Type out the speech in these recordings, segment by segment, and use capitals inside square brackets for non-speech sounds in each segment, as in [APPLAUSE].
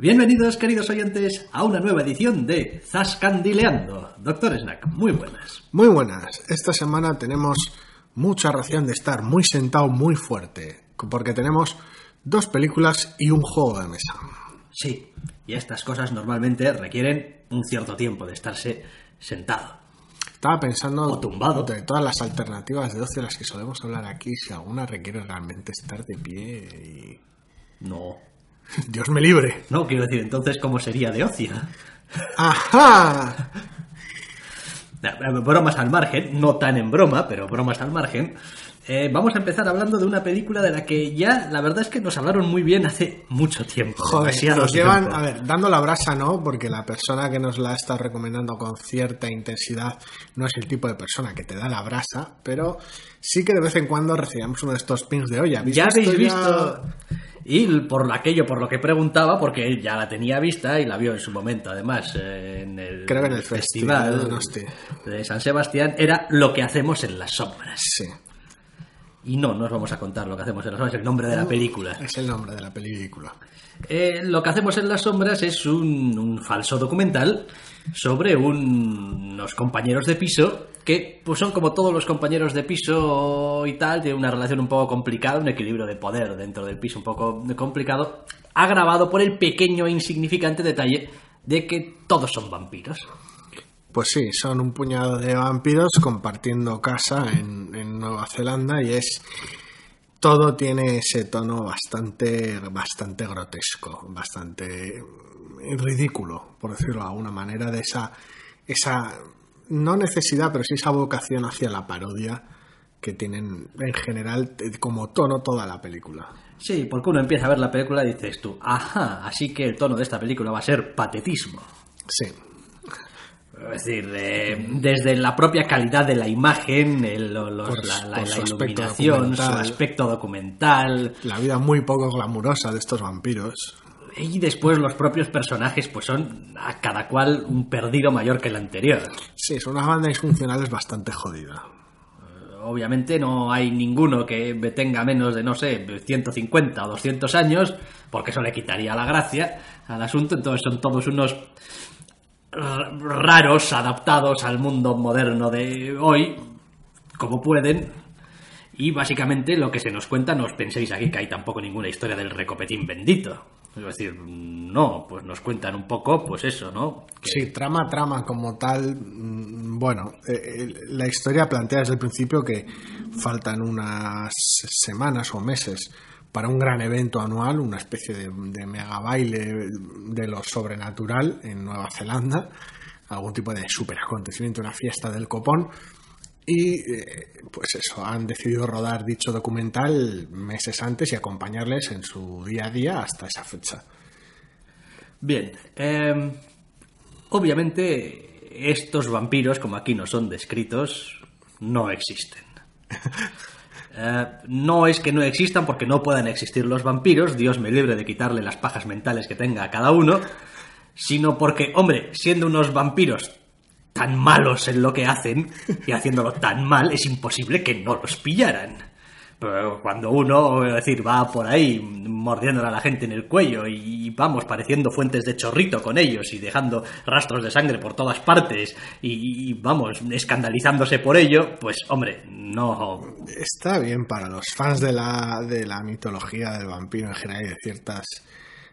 Bienvenidos, queridos oyentes, a una nueva edición de Zascandileando. Doctor Snack, muy buenas. Muy buenas. Esta semana tenemos mucha ración de estar muy sentado, muy fuerte, porque tenemos dos películas y un juego de mesa. Sí, y estas cosas normalmente requieren un cierto tiempo de estarse sentado. Estaba pensando O tumbado. de todas las alternativas de ocio de las que solemos hablar aquí, si alguna requiere realmente estar de pie y... No, [LAUGHS] Dios me libre. no, quiero decir, entonces, ¿cómo sería de ocio? ¡Ajá! Eh, Bromas al margen, no tan en broma, pero bromas al margen. Eh, vamos a empezar hablando de una película de la que ya, la verdad es que nos hablaron muy bien hace mucho tiempo. Joder, demasiado nos llevan, tiempo. a ver, dando la brasa no, porque la persona que nos la está recomendando con cierta intensidad no es el tipo de persona que te da la brasa, pero sí que de vez en cuando recibimos uno de estos pins de olla. Ya habéis visto. Y por aquello por lo que preguntaba, porque él ya la tenía vista y la vio en su momento, además, en el, Creo que en el Festival de San Sebastián, era lo que hacemos en las sombras. Sí, Y no, no os vamos a contar lo que hacemos en las sombras, es el nombre de la película. es el nombre de la película. Eh, lo que hacemos en las sombras es un, un falso documental sobre un- unos compañeros de piso que pues son como todos los compañeros de piso y tal, tienen una relación un poco complicada, un equilibrio de poder dentro del piso un poco complicado, agravado por el pequeño e insignificante detalle de que todos son vampiros. Pues sí, son un puñado de vampiros compartiendo casa en, en Nueva Zelanda y es todo tiene ese tono bastante bastante grotesco, bastante ridículo, por decirlo de alguna manera, de esa esa no necesidad, pero sí esa vocación hacia la parodia que tienen en general como tono toda la película. Sí, porque uno empieza a ver la película y dices tú, ajá, así que el tono de esta película va a ser patetismo. Sí, Es decir, eh, desde la propia calidad de la imagen, el- lo- los- Por- la, la- por la su aspecto iluminación, su aspecto documental, la vida muy poco glamurosa de estos vampiros. Y después los propios personajes, pues son a cada cual un perdido mayor que el anterior. Sí, es una banda disfuncional bastante jodida. Obviamente no hay ninguno que tenga menos de, no sé, 150 o 200 años, porque eso le quitaría la gracia al asunto, entonces son todos unos raros adaptados al mundo moderno de hoy, como pueden, y básicamente lo que se nos cuenta, no os penséis aquí que hay tampoco ninguna historia del recopetín bendito. Es decir, no, pues nos cuentan un poco, pues eso, ¿no? Sí, trama, trama como tal. mm, Bueno, eh, eh, la historia plantea desde el principio que faltan unas semanas o meses para un gran evento anual, una especie de, de mega baile de lo sobrenatural en Nueva Zelanda, algún tipo de super acontecimiento, una fiesta del copón. Y eh, pues eso, han decidido rodar dicho documental meses antes y acompañarles en su día a día hasta esa fecha. Bien, eh, obviamente estos vampiros, como aquí no son descritos, no existen. [LAUGHS] Eh, no es que no existan porque no puedan existir los vampiros, Dios me libre de quitarle las pajas mentales que tenga a cada uno, sino porque, hombre, siendo unos vampiros tan malos en lo que hacen y haciéndolo tan mal, es imposible que no los pillaran. Pero cuando uno, es decir, va por ahí mordiéndole a la gente en el cuello y vamos pareciendo fuentes de chorrito con ellos y dejando rastros de sangre por todas partes y, vamos escandalizándose por ello, pues hombre, no. Está bien para los fans de la, de la mitología del vampiro en general y de ciertas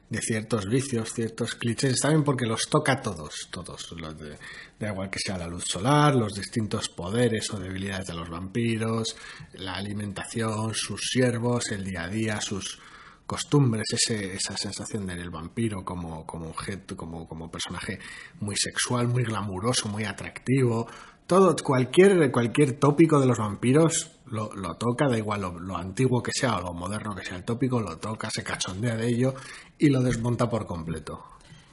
de ciertos vicios, ciertos clichés, bien porque los toca a todos, todos, los de, da igual que sea la luz solar, los distintos poderes o debilidades de los vampiros, la alimentación, sus siervos, el día a día, sus costumbres, ese, esa sensación del vampiro como, como objeto, como, como personaje muy sexual, muy glamuroso, muy atractivo, todo, cualquier, cualquier tópico de los vampiros lo, toca, da igual lo, antiguo que sea o lo moderno que sea el tópico, lo toca, se cachondea de ello y lo desmonta por completo.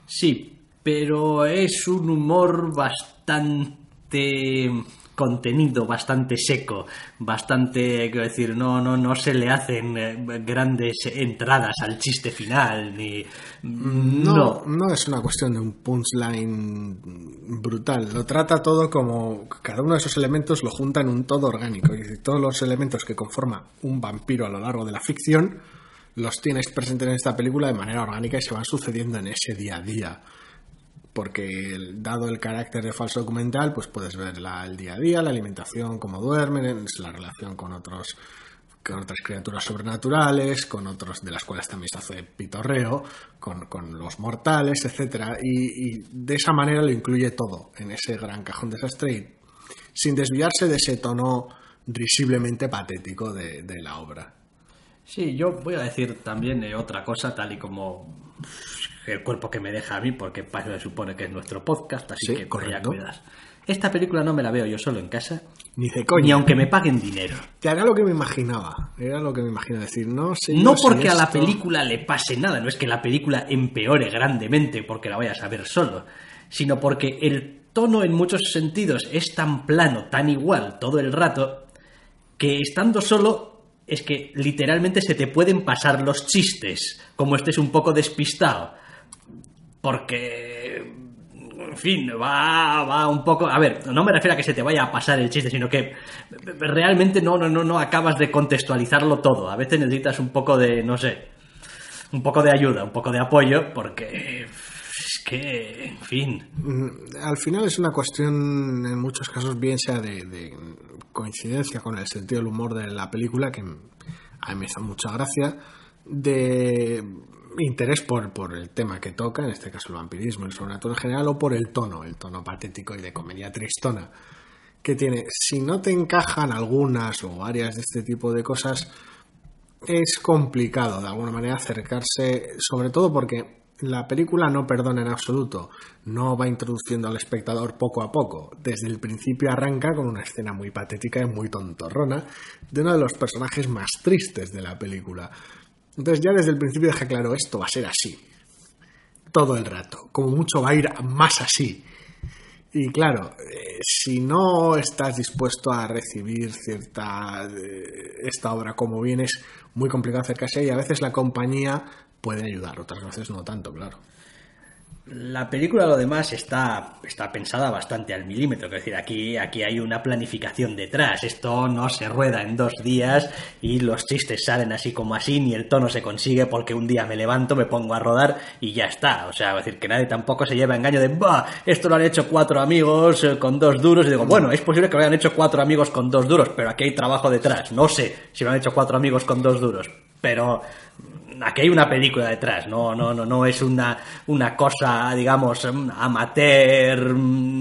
Sí, pero es un humor bastante contenido bastante seco, bastante, quiero decir, no, no, no se le hacen eh, grandes entradas al chiste final, ni... No, no, es una cuestión de un punchline brutal, lo trata todo como cada uno de esos elementos lo junta en un todo orgánico, decir, todos los elementos que conforman un vampiro a lo largo de la ficción los tienes presentes en esta película de manera orgánica y se van sucediendo en ese día a día porque dado el carácter de falso documental, pues puedes ver el día a día, la alimentación, cómo duermen, la relación con otros con otras criaturas sobrenaturales, con otros de las cuales también se hace pitorreo, con, los mortales, etcétera, y, de esa manera lo incluye todo en ese gran cajón de desastre sin desviarse de ese tono risiblemente patético de, la obra. Sí, yo voy a decir también eh, otra cosa, tal y como el cuerpo que me deja a mí, porque para eso se supone que es nuestro podcast, así que ya cuidas. Esta película no me la veo yo solo en casa. Ni de coña. Ni aunque me paguen dinero. Era lo que me imaginaba. Era lo que me imaginaba decir. No, no porque a la película le pase nada, no es que la película empeore grandemente porque la vayas a ver solo, sino porque el tono en muchos sentidos es tan plano, tan igual todo el rato, que estando solo es que literalmente se te pueden pasar los chistes, como estés un poco despistado porque, en fin, va, va un poco... A ver, no me refiero a que se te vaya a pasar el chiste, sino que realmente no, no, no, no acabas de contextualizarlo todo. A veces necesitas un poco de, no sé, un poco de ayuda, un poco de apoyo, porque es que, en fin. Mm, al final es una cuestión, en muchos casos, bien sea de, de coincidencia con el sentido del humor de la película, que a mí me hizo mucha gracia, de interés por, por el tema que toca, en este caso el vampirismo, el sobrenatural en general, o por el tono, el tono patético y de comedia tristona que tiene. Si no te encajan algunas o varias de este tipo de cosas, es complicado de alguna manera acercarse, sobre todo porque la película no perdona en absoluto, no va introduciendo al espectador poco a poco. Desde el principio arranca con una escena muy patética y muy tontorrona de uno de los personajes más tristes de la película. Entonces ya desde el principio deja claro, esto va a ser así. Todo el rato. Como mucho va a ir más así. Y claro, eh, si no estás dispuesto a recibir cierta eh, esta obra como bien, es muy complicado acercarse y a veces la compañía puede ayudar, otras veces no tanto, claro. La película, lo demás, está, está pensada bastante al milímetro. Es decir, aquí, aquí hay una planificación detrás. Esto no se rueda en dos días y los chistes salen así como así, ni el tono se consigue porque un día me levanto, me pongo a rodar y ya está. O sea, es decir, que nadie tampoco se lleva engaño de, bah, esto lo han hecho cuatro amigos eh, con dos duros. Y digo, bueno, es posible que lo hayan hecho cuatro amigos con dos duros, pero aquí hay trabajo detrás. No sé si lo han hecho cuatro amigos con dos duros. Pero aquí hay una película detrás, no, no, no, no es una, una cosa, digamos, amateur,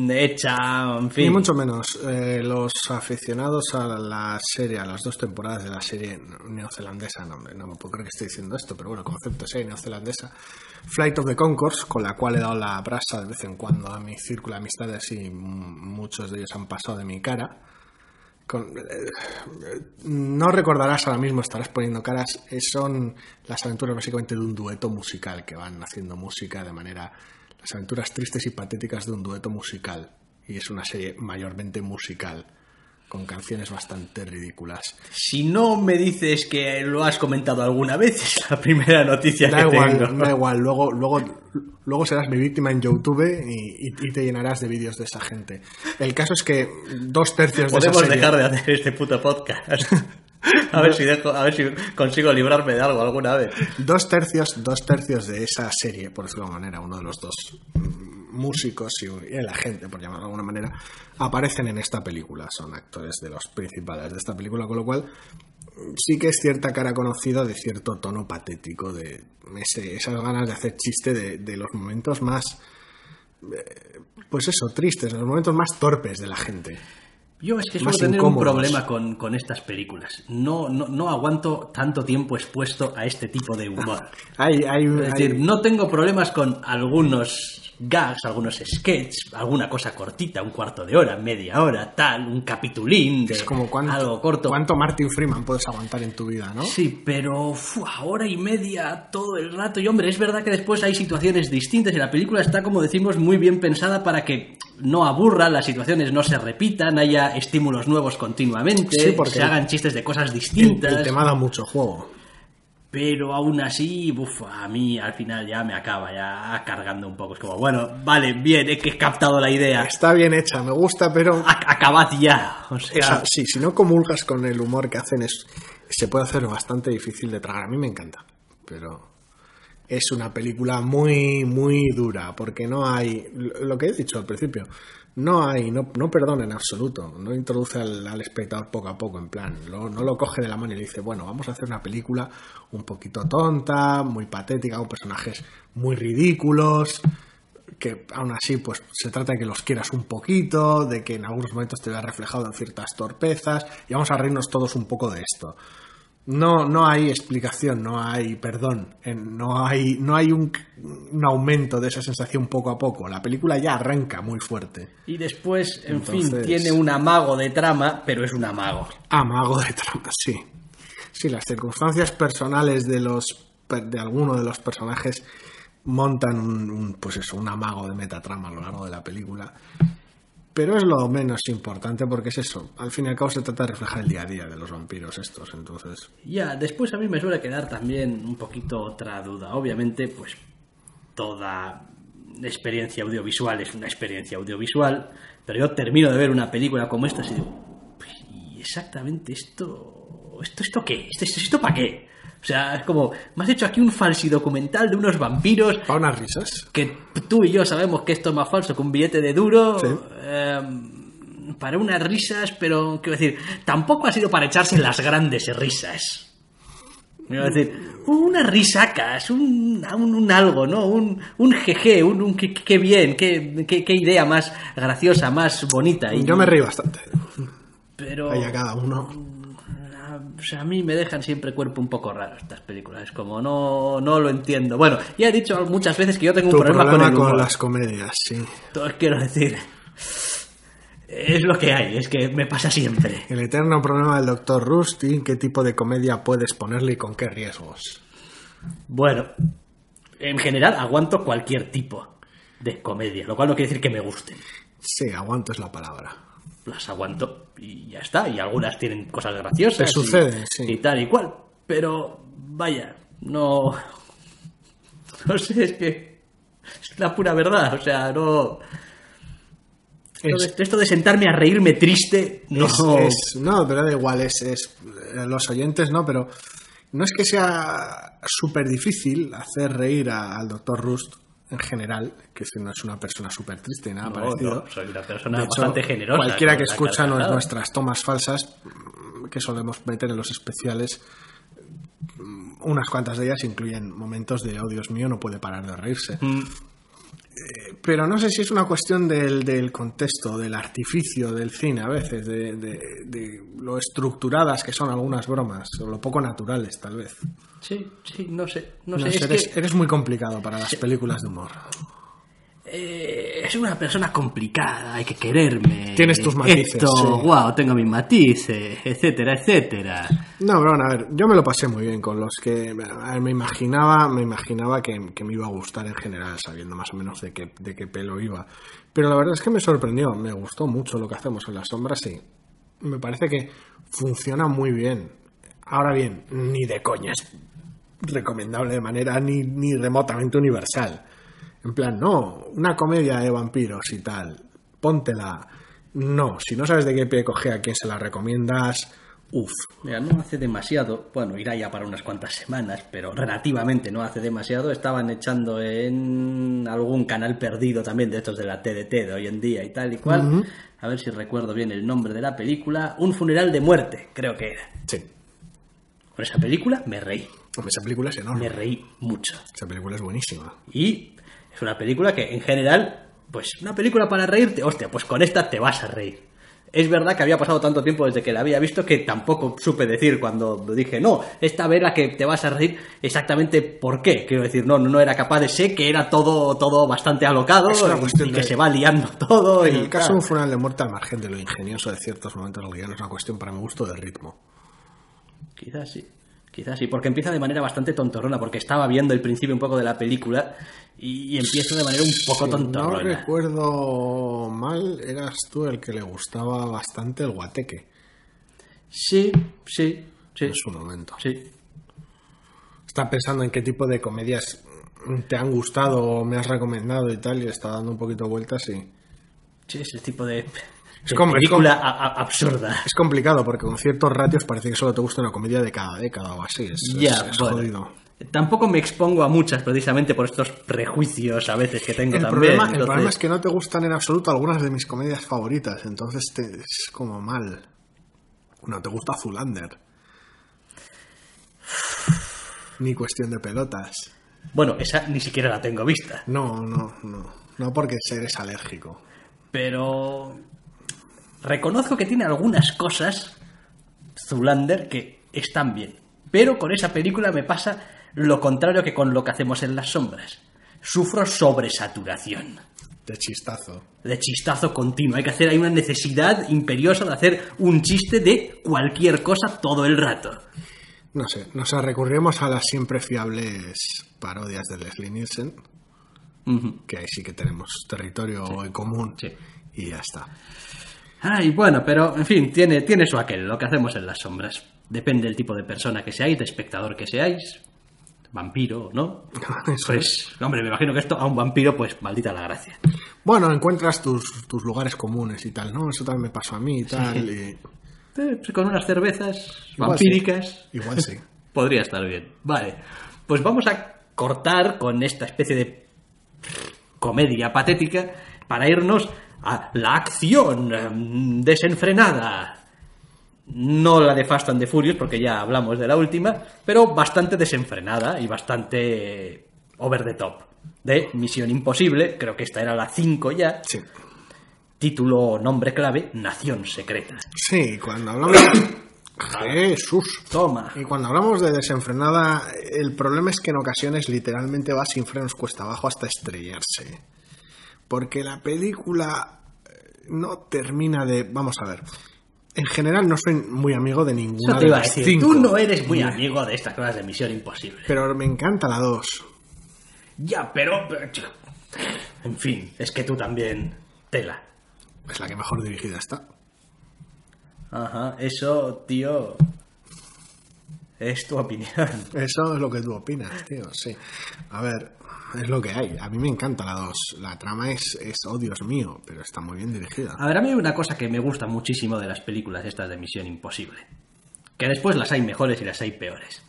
hecha, en fin. Ni mucho menos. Eh, los aficionados a la serie, a las dos temporadas de la serie neozelandesa, no, no me puedo creer que esté diciendo esto, pero bueno, concepto serie neozelandesa, Flight of the Concourse, con la cual he dado la brasa de vez en cuando a mi círculo de amistades y muchos de ellos han pasado de mi cara eh, no recordarás ahora mismo, estarás poniendo caras, eh, son las aventuras básicamente de un dueto musical que van haciendo música de manera, las aventuras tristes y patéticas de un dueto musical. Y es una serie mayormente musical con canciones bastante ridículas. Si no me dices que lo has comentado alguna vez, [LAUGHS] es la primera noticia da que igual, tengo. Da igual, luego, luego, luego serás mi víctima en YouTube y, te llenarás de vídeos de esa gente. El caso es que dos tercios de esa Podemos dejar de hacer este puto podcast. A ver, si dejo, a ver si consigo librarme de algo alguna vez. Dos tercios, dos tercios de esa serie, por decirlo de manera, uno de los dos músicos y, la gente, por llamarlo de alguna manera, aparecen en esta película. Son actores de los principales de esta película, con lo cual sí que es cierta cara conocida de cierto tono patético, de esas ganas de hacer chiste de, los momentos más, eh, pues eso, tristes, los momentos más torpes de la gente. Yo es que suelo tener un problema con, con estas películas. No, no, no, aguanto tanto tiempo expuesto a este tipo de humor. [LAUGHS] hay, hay, es decir, no tengo problemas con algunos gags, algunos sketches, alguna cosa cortita, un cuarto de hora, media hora, tal, un capitulín de Es como cuánto, algo corto. cuánto Martin Freeman puedes aguantar en tu vida, ¿no? Sí, pero fu, hora y media todo el rato. Y hombre, es verdad que después hay situaciones distintas y la película está, como decimos, muy bien pensada para que no aburra, las situaciones no se repitan, haya estímulos nuevos continuamente, Sí, porque se hagan chistes de cosas El, distintas. el tema da mucho juego. Pero aún así, buf, a mí al final ya me acaba ya cargando un poco. Es como, bueno, vale, bien, he que he captado la idea. Está bien hecha, me gusta, pero Ac- Acabad ya. O sea, Esa- sí, si no comulgas con el humor que hacen, es, se puede hacer bastante difícil de tragar. A mí me encanta, pero es una película muy, muy dura, porque no hay, lo que he dicho al principio, no hay, no, no perdona en absoluto, no introduce al, al espectador poco a poco, en plan, no lo coge de la mano y le dice, bueno, vamos a hacer una película un poquito tonta, muy patética, con personajes muy ridículos, que aún así pues se trata de que los quieras un poquito, de que en algunos momentos te veas reflejado en ciertas torpezas y vamos a reírnos todos un poco de esto. No, no hay explicación, no hay perdón, no hay, no hay un, un aumento de esa sensación poco a poco. La película ya arranca muy fuerte. y después, en fin, tiene un amago de trama, pero es un amago. Amago de trama, sí. Sí, las circunstancias personales de los de alguno de los personajes montan un, un, pues eso, un amago de metatrama a lo largo de la película. Pero es lo menos importante porque es eso. Al fin y al cabo se trata de reflejar el día a día de los vampiros estos. Entonces, Ya, después a mí me suele quedar también un poquito otra duda. Obviamente, pues toda experiencia audiovisual es una experiencia audiovisual, pero yo termino de ver una película como esta y digo, pues, ¿y exactamente esto? ¿Esto, esto qué? ¿Esto, esto, esto para qué? O sea, es como, me has hecho aquí un falsi documental de unos vampiros para unas risas. que tú y yo sabemos que esto es más falso que un billete de duro. Sí. eh, para unas risas, pero quiero decir, tampoco ha sido para echarse las grandes risas. Quiero decir, unas risacas, un, un, un algo, ¿no? Un, un jeje, un, un qué, qué bien, qué, qué, qué idea más graciosa, más bonita. Y, Yo me reí bastante. Pero Ahí a cada uno. O sea, a mí me dejan siempre cuerpo un poco raro estas películas. Es como no, no lo entiendo. Bueno, ya he dicho muchas veces que yo tengo un problema, problema con el con humor. las comedias, sí. Entonces quiero decir, es lo que hay, es que me pasa siempre. El eterno problema del doctor Rusty, qué tipo de comedia puedes ponerle y con qué riesgos. Bueno, en general aguanto cualquier tipo de comedia, lo cual no quiere decir que me gusten. Sí, aguanto es la palabra. Las aguanto y ya está, y algunas tienen cosas graciosas. Te y- sucede, sí. Y tal y cual, pero vaya, no... [LAUGHS] No sé, es que es la pura verdad, o sea, no... Esto Es- de, esto de sentarme a reírme triste, no... Es, es- no, pero da igual, es, es eh, los oyentes, ¿no? Pero no es que sea súper difícil hacer reír a- al doctor Rust en general, que si no es una persona súper triste y nada No, parecido. no, soy una persona De hecho, bastante generosa. Cualquiera que escucha nuestras tomas falsas mm, que solemos meter en los especiales, mm, unas cuantas de ellas incluyen momentos de, oh Dios mío, no puede parar de reírse. Mm, Pero no sé si es una cuestión del, del contexto, del artificio del cine a veces, de, de- de lo estructuradas que son algunas bromas, o lo poco naturales tal vez. Sí, sí, no sé. No, No sé, sé, es eres, que eres muy complicado para las películas de humor. Eh, es una persona complicada, hay que quererme. Tienes tus matices, Esto, sí. wow, tengo mis matices, etcétera, etcétera. No, pero bueno, a ver, yo me lo pasé muy bien con los que a ver, me imaginaba, me imaginaba que, que me iba a gustar en general, sabiendo más o menos de qué, de qué pelo iba. Pero la verdad es que me sorprendió, me gustó mucho lo que hacemos en las sombras y me parece que funciona muy bien. Ahora bien, ni de coña es recomendable de manera ni, ni remotamente universal. En plan, no, una comedia de vampiros y tal, póntela. No, si no sabes de qué pie coge a quién se la recomiendas, uff. Mira, no hace demasiado, bueno, irá ya para unas cuantas semanas, pero relativamente no hace demasiado. Estaban echando en algún canal perdido también de estos de la TDT de hoy en día y tal y cual. A ver si recuerdo bien el nombre de la película. Un funeral de muerte, creo que era. Sí. Con esa película me reí, Hombre, esa película es enorme. me reí mucho. Esa película es buenísima. Y es una película que en general, pues una película para reírte, hostia, pues con esta te vas a reír. es verdad que había pasado tanto tiempo desde que la había visto que tampoco supe decir cuando dije, no, esta vera que te vas a reír exactamente por qué. Quiero decir, no, no era capaz de ser que era todo, todo bastante alocado Es una y, cuestión y que de- se va liando todo. En y el caso de un funeral de muerte, al margen de lo ingenioso de ciertos momentos del guion, es una cuestión para mi gusto de ritmo. Quizás sí. Quizás sí, porque empieza de manera bastante tontorrona, porque estaba viendo el principio un poco de la película y, empieza de manera un poco Si no recuerdo mal, eras tú el que le gustaba bastante el guateque Sí, sí, sí, en su momento. sí. Está pensando en qué tipo de comedias te han gustado o me has recomendado y tal, y está dando un poquito vueltas y... Sí, es el tipo de, es película absurda. Es complicado porque con ciertos ratios parece que solo te gusta una comedia de cada década o así. Es, Ya, es- es bueno. jodido. Tampoco me expongo a muchas precisamente por estos prejuicios a veces que tengo El también. problema, el problema es que no te gustan en absoluto algunas de mis comedias favoritas, entonces te- es como mal. No te gusta Zulander. [SIGHS] Ni cuestión de pelotas. Bueno, esa ni siquiera la tengo vista. No, no, no. No porque eres alérgico. Pero reconozco que tiene algunas cosas, Zulander, que están bien. Pero con esa película me pasa lo contrario que con lo que hacemos en las sombras. Sufro sobresaturación. De chistazo. De chistazo continuo. Hay que hacer, hay una necesidad imperiosa de hacer un chiste de cualquier cosa todo el rato. No sé, nos recurrimos a las siempre fiables parodias de Leslie Nielsen, que ahí sí que tenemos territorio en común. Sí. Y ya está. Ay, bueno, pero en fin, tiene, tiene su aquel, lo que hacemos en las sombras. Depende del tipo de persona que seáis, de espectador que seáis, vampiro o no. [LAUGHS] Pues, hombre, me imagino que esto a un vampiro, pues maldita la gracia. Bueno, encuentras tus, tus lugares comunes y tal, ¿no? Eso también me pasó a mí y tal. y- Eh, pues con unas cervezas Igual vampíricas sí. Igual sí. [LAUGHS] podría estar bien. Vale, pues vamos a cortar con esta especie de comedia patética para irnos a la acción em, desenfrenada. No la de Fast and the Furious, porque ya hablamos de la última, pero bastante desenfrenada y bastante over the top. De Misión Imposible, creo que esta era la 5 ya. Sí. Título nombre clave, Nación Secreta. Sí, cuando hablamos... Jesús. Toma. Y cuando hablamos de desenfrenada, el problema es que en ocasiones literalmente va sin frenos cuesta abajo hasta estrellarse. Porque la película eh, no termina de... Vamos a ver. En general no soy muy amigo de ninguna de las decir, cinco. tú no eres muy amigo de estas cosas de Misión Imposible. Pero me encanta la 2. Ya, pero... En fin, es que tú también... Tela. Es la que mejor dirigida está. Ajá, eso, tío... Es tu opinión. Eso es lo que tú opinas, tío, sí. A ver, es lo que hay. A mí me encanta la 2. La trama es, es, oh Dios mío, pero está muy bien dirigida. A ver, a mí hay una cosa que me gusta muchísimo de las películas estas de Misión Imposible. Que después las hay mejores y las hay peores.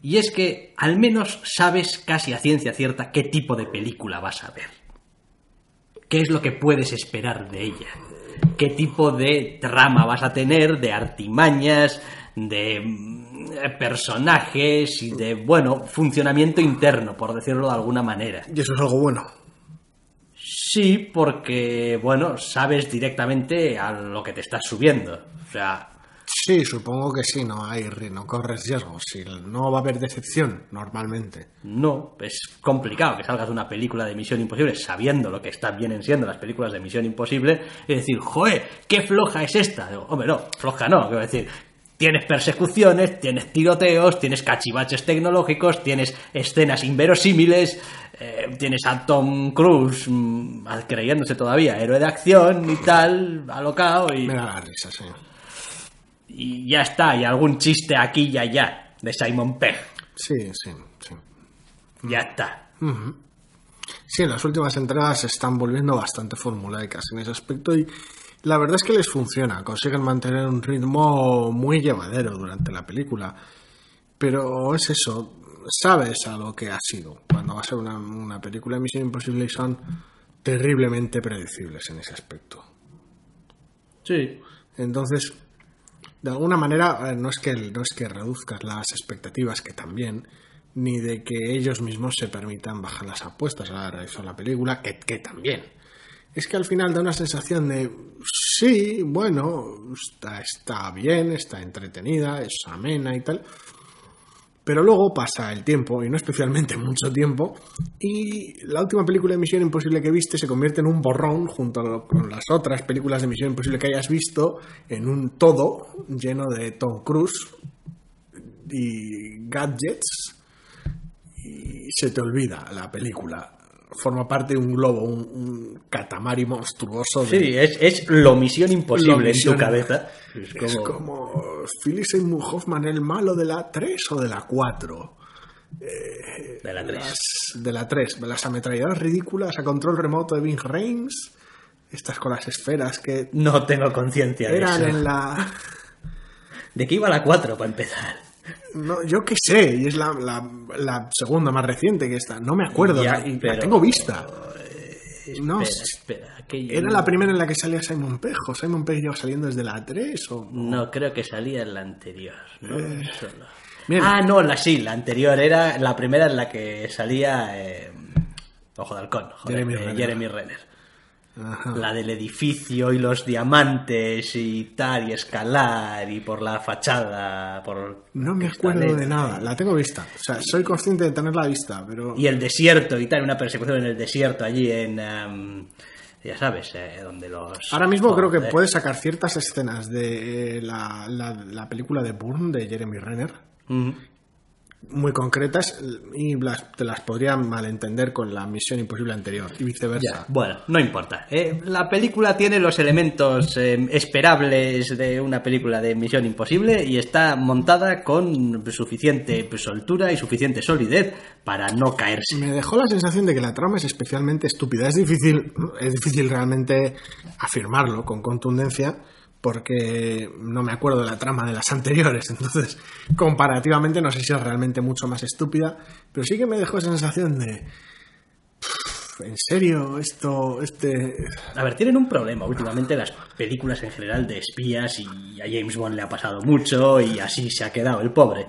Y es que al menos sabes casi a ciencia cierta qué tipo de película vas a ver. ¿Qué es lo que puedes esperar de ella? ¿Qué tipo de trama vas a tener? De artimañas, de personajes y de, bueno, funcionamiento interno, por decirlo de alguna manera. Y eso es algo bueno. Sí, porque, bueno, sabes directamente a lo que te estás subiendo. O sea, Sí, supongo que sí, no hay, no corres riesgos. Si no va a haber decepción, normalmente. no, es complicado que salgas de una película de Misión Imposible sabiendo lo que están vienen siendo las películas de Misión Imposible y decir, joder, qué floja es esta. Digo, hombre, no, floja no, quiero decir, tienes persecuciones, tienes tiroteos, tienes cachivaches tecnológicos, tienes escenas inverosímiles, eh, tienes a Tom Cruise mm, creyéndose todavía héroe de acción y tal, alocado y... Me da la risa, sí. y ya está, y algún chiste aquí y allá de Simon Pegg. Sí, sí, sí. Ya está. Sí, las últimas entradas se están volviendo bastante formulaicas en ese aspecto y la verdad es que les funciona. Consiguen mantener un ritmo muy llevadero durante la película. Pero es eso, sabes a lo que ha sido. Cuando va a ser una, una película de Misión Imposible y son terriblemente predecibles en ese aspecto. Sí. Entonces, de alguna manera, eh, no es que, no es que reduzcas las expectativas, que también, ni de que ellos mismos se permitan bajar las apuestas a la realizar la película, que, que también. Es que al final da una sensación de, sí, bueno, está, está bien, está entretenida, es amena y tal, pero luego pasa el tiempo, y no especialmente [LAUGHS] mucho tiempo, y la última película de Misión Imposible que viste se convierte en un borrón junto lo- con las otras películas de Misión Imposible que hayas visto, en un todo lleno de Tom Cruise y gadgets, y se te olvida la película. Forma parte de un globo, un, un catamari monstruoso. de- Sí, es, es lo misión imposible misión- en tu cabeza. Es es como- como Philip Seymour Hoffman, el malo de la 3 o de la 4. de la 3. Las- de la 3. Las ametralladoras ridículas a control remoto de Bing Reims. Estas con las esferas que No tengo conciencia de eran eso. en la... ¿De qué iba la 4 para empezar? No, yo qué sé, y es la, la- la segunda más reciente que esta. No me acuerdo, Ya, la, tengo vista. No, espera, era la primera en la que salía Simon Pegg. ¿O Simon Pegg lleva saliendo desde la 3 o...? No, creo que salía en la anterior. ¿no? Solo. bien. Ah, no, la sí, la anterior era la primera en la que salía eh, Ojo de Halcón, joder, Jeremy eh, Renner. Jeremy Renner. Ajá. La del edificio y los diamantes y tal, y escalar y por la fachada, por... No me acuerdo de nada, la tengo vista. O sea, soy consciente de tenerla vista, pero... Y el desierto y tal, una persecución en el desierto allí en... em, ya sabes, eh, donde los... Ahora mismo creo que puedes sacar ciertas escenas de eh, la, la- la película de Bourne de Jeremy Renner, Mm. Muy concretas, y las- te las podría malentender con la misión imposible anterior, y viceversa. Ya, bueno, no importa. Eh, la película tiene los elementos eh, esperables de una película de Misión Imposible y está montada con suficiente soltura y suficiente solidez para no caerse. Me dejó la sensación de que la trama es especialmente estúpida. Es difícil, es difícil realmente afirmarlo con contundencia porque no me acuerdo de la trama de las anteriores. [LAUGHS] Entonces, comparativamente no sé si es realmente mucho más estúpida, pero sí que me dejó esa sensación de... "Pff, ¿En serio? Esto, este... A ver, tienen un problema últimamente las películas en general de espías y a James Bond le ha pasado mucho y así se ha quedado el pobre.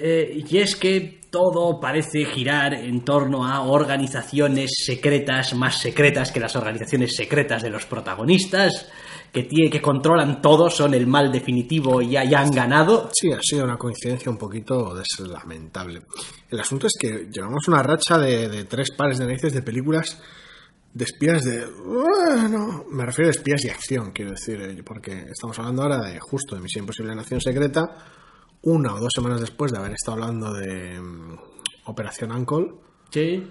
Eh, y es que todo parece girar en torno a organizaciones secretas, más secretas que las organizaciones secretas de los protagonistas, que, tiene, que controlan todo, son el mal definitivo y ya, ya han ganado. Sí, ha sido una coincidencia un poquito des- lamentable. El asunto es que llevamos una racha de, de tres pares de narices de películas de espías de... Bueno, me refiero a espías y acción, quiero decir, eh, porque estamos hablando ahora de justo de Misión Imposible Nación Secreta, una o dos semanas después de haber estado hablando de mm, Operación Uncle, Sí.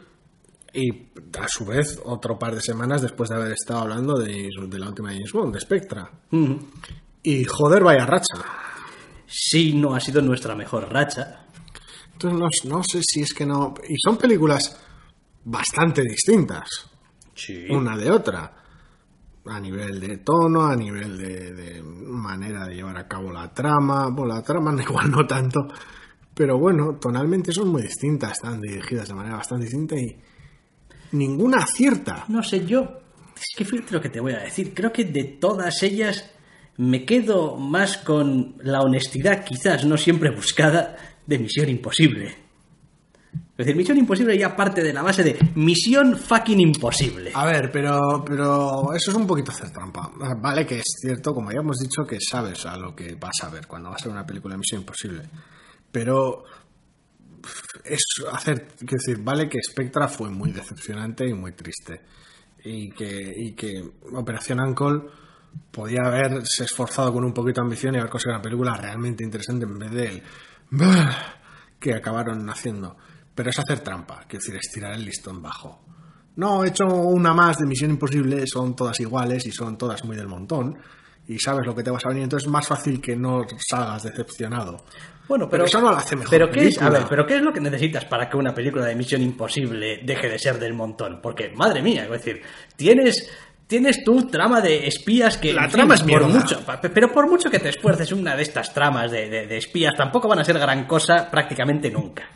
y a su vez otro par de semanas después de haber estado hablando de, de la última James Bond, de Spectra. Y joder, vaya racha. Sí, no ha sido nuestra mejor racha. Entonces no, no sé si es que no... Y son películas bastante distintas, Sí. una de otra, a nivel de tono, a nivel de, de manera de llevar a cabo la trama. Bueno, la trama [LAUGHS] igual no tanto, pero bueno, tonalmente son muy distintas, están dirigidas de manera bastante distinta y ninguna acierta. No sé, yo. Es que lo que te voy a decir. Creo que de todas ellas me quedo más con la honestidad, quizás no siempre buscada, de Misión Imposible. Es decir, Misión Imposible ya parte de la base de Misión fucking imposible. A ver, pero, pero eso es un poquito hacer trampa. Vale que es cierto, como ya hemos dicho, que sabes a lo que vas a ver cuando vas a ver una película de Misión Imposible. Pero es hacer, quiero decir, vale que Spectra fue muy decepcionante y muy triste. Y que, y que Operación Uncle podía haberse esforzado con un poquito de ambición y haber conseguido una película realmente interesante en vez de el que acabaron haciendo. Pero es hacer trampa, quiero decir, estirar el listón bajo. No, he hecho una más de Misión Imposible, son todas iguales y son todas muy del montón. Y sabes lo que te vas a venir, entonces es más fácil que no salgas decepcionado. Bueno, Pero eso no lo hace mejor Pero ¿qué es, a ver, pero ¿qué es lo que necesitas para que una película de Misión Imposible deje de ser del montón? Porque, madre mía, es decir, tienes tienes tu trama de espías que La trama es por mucho, pero por mucho que te esfuerces una de estas tramas de, de- de espías tampoco van a ser gran cosa prácticamente nunca.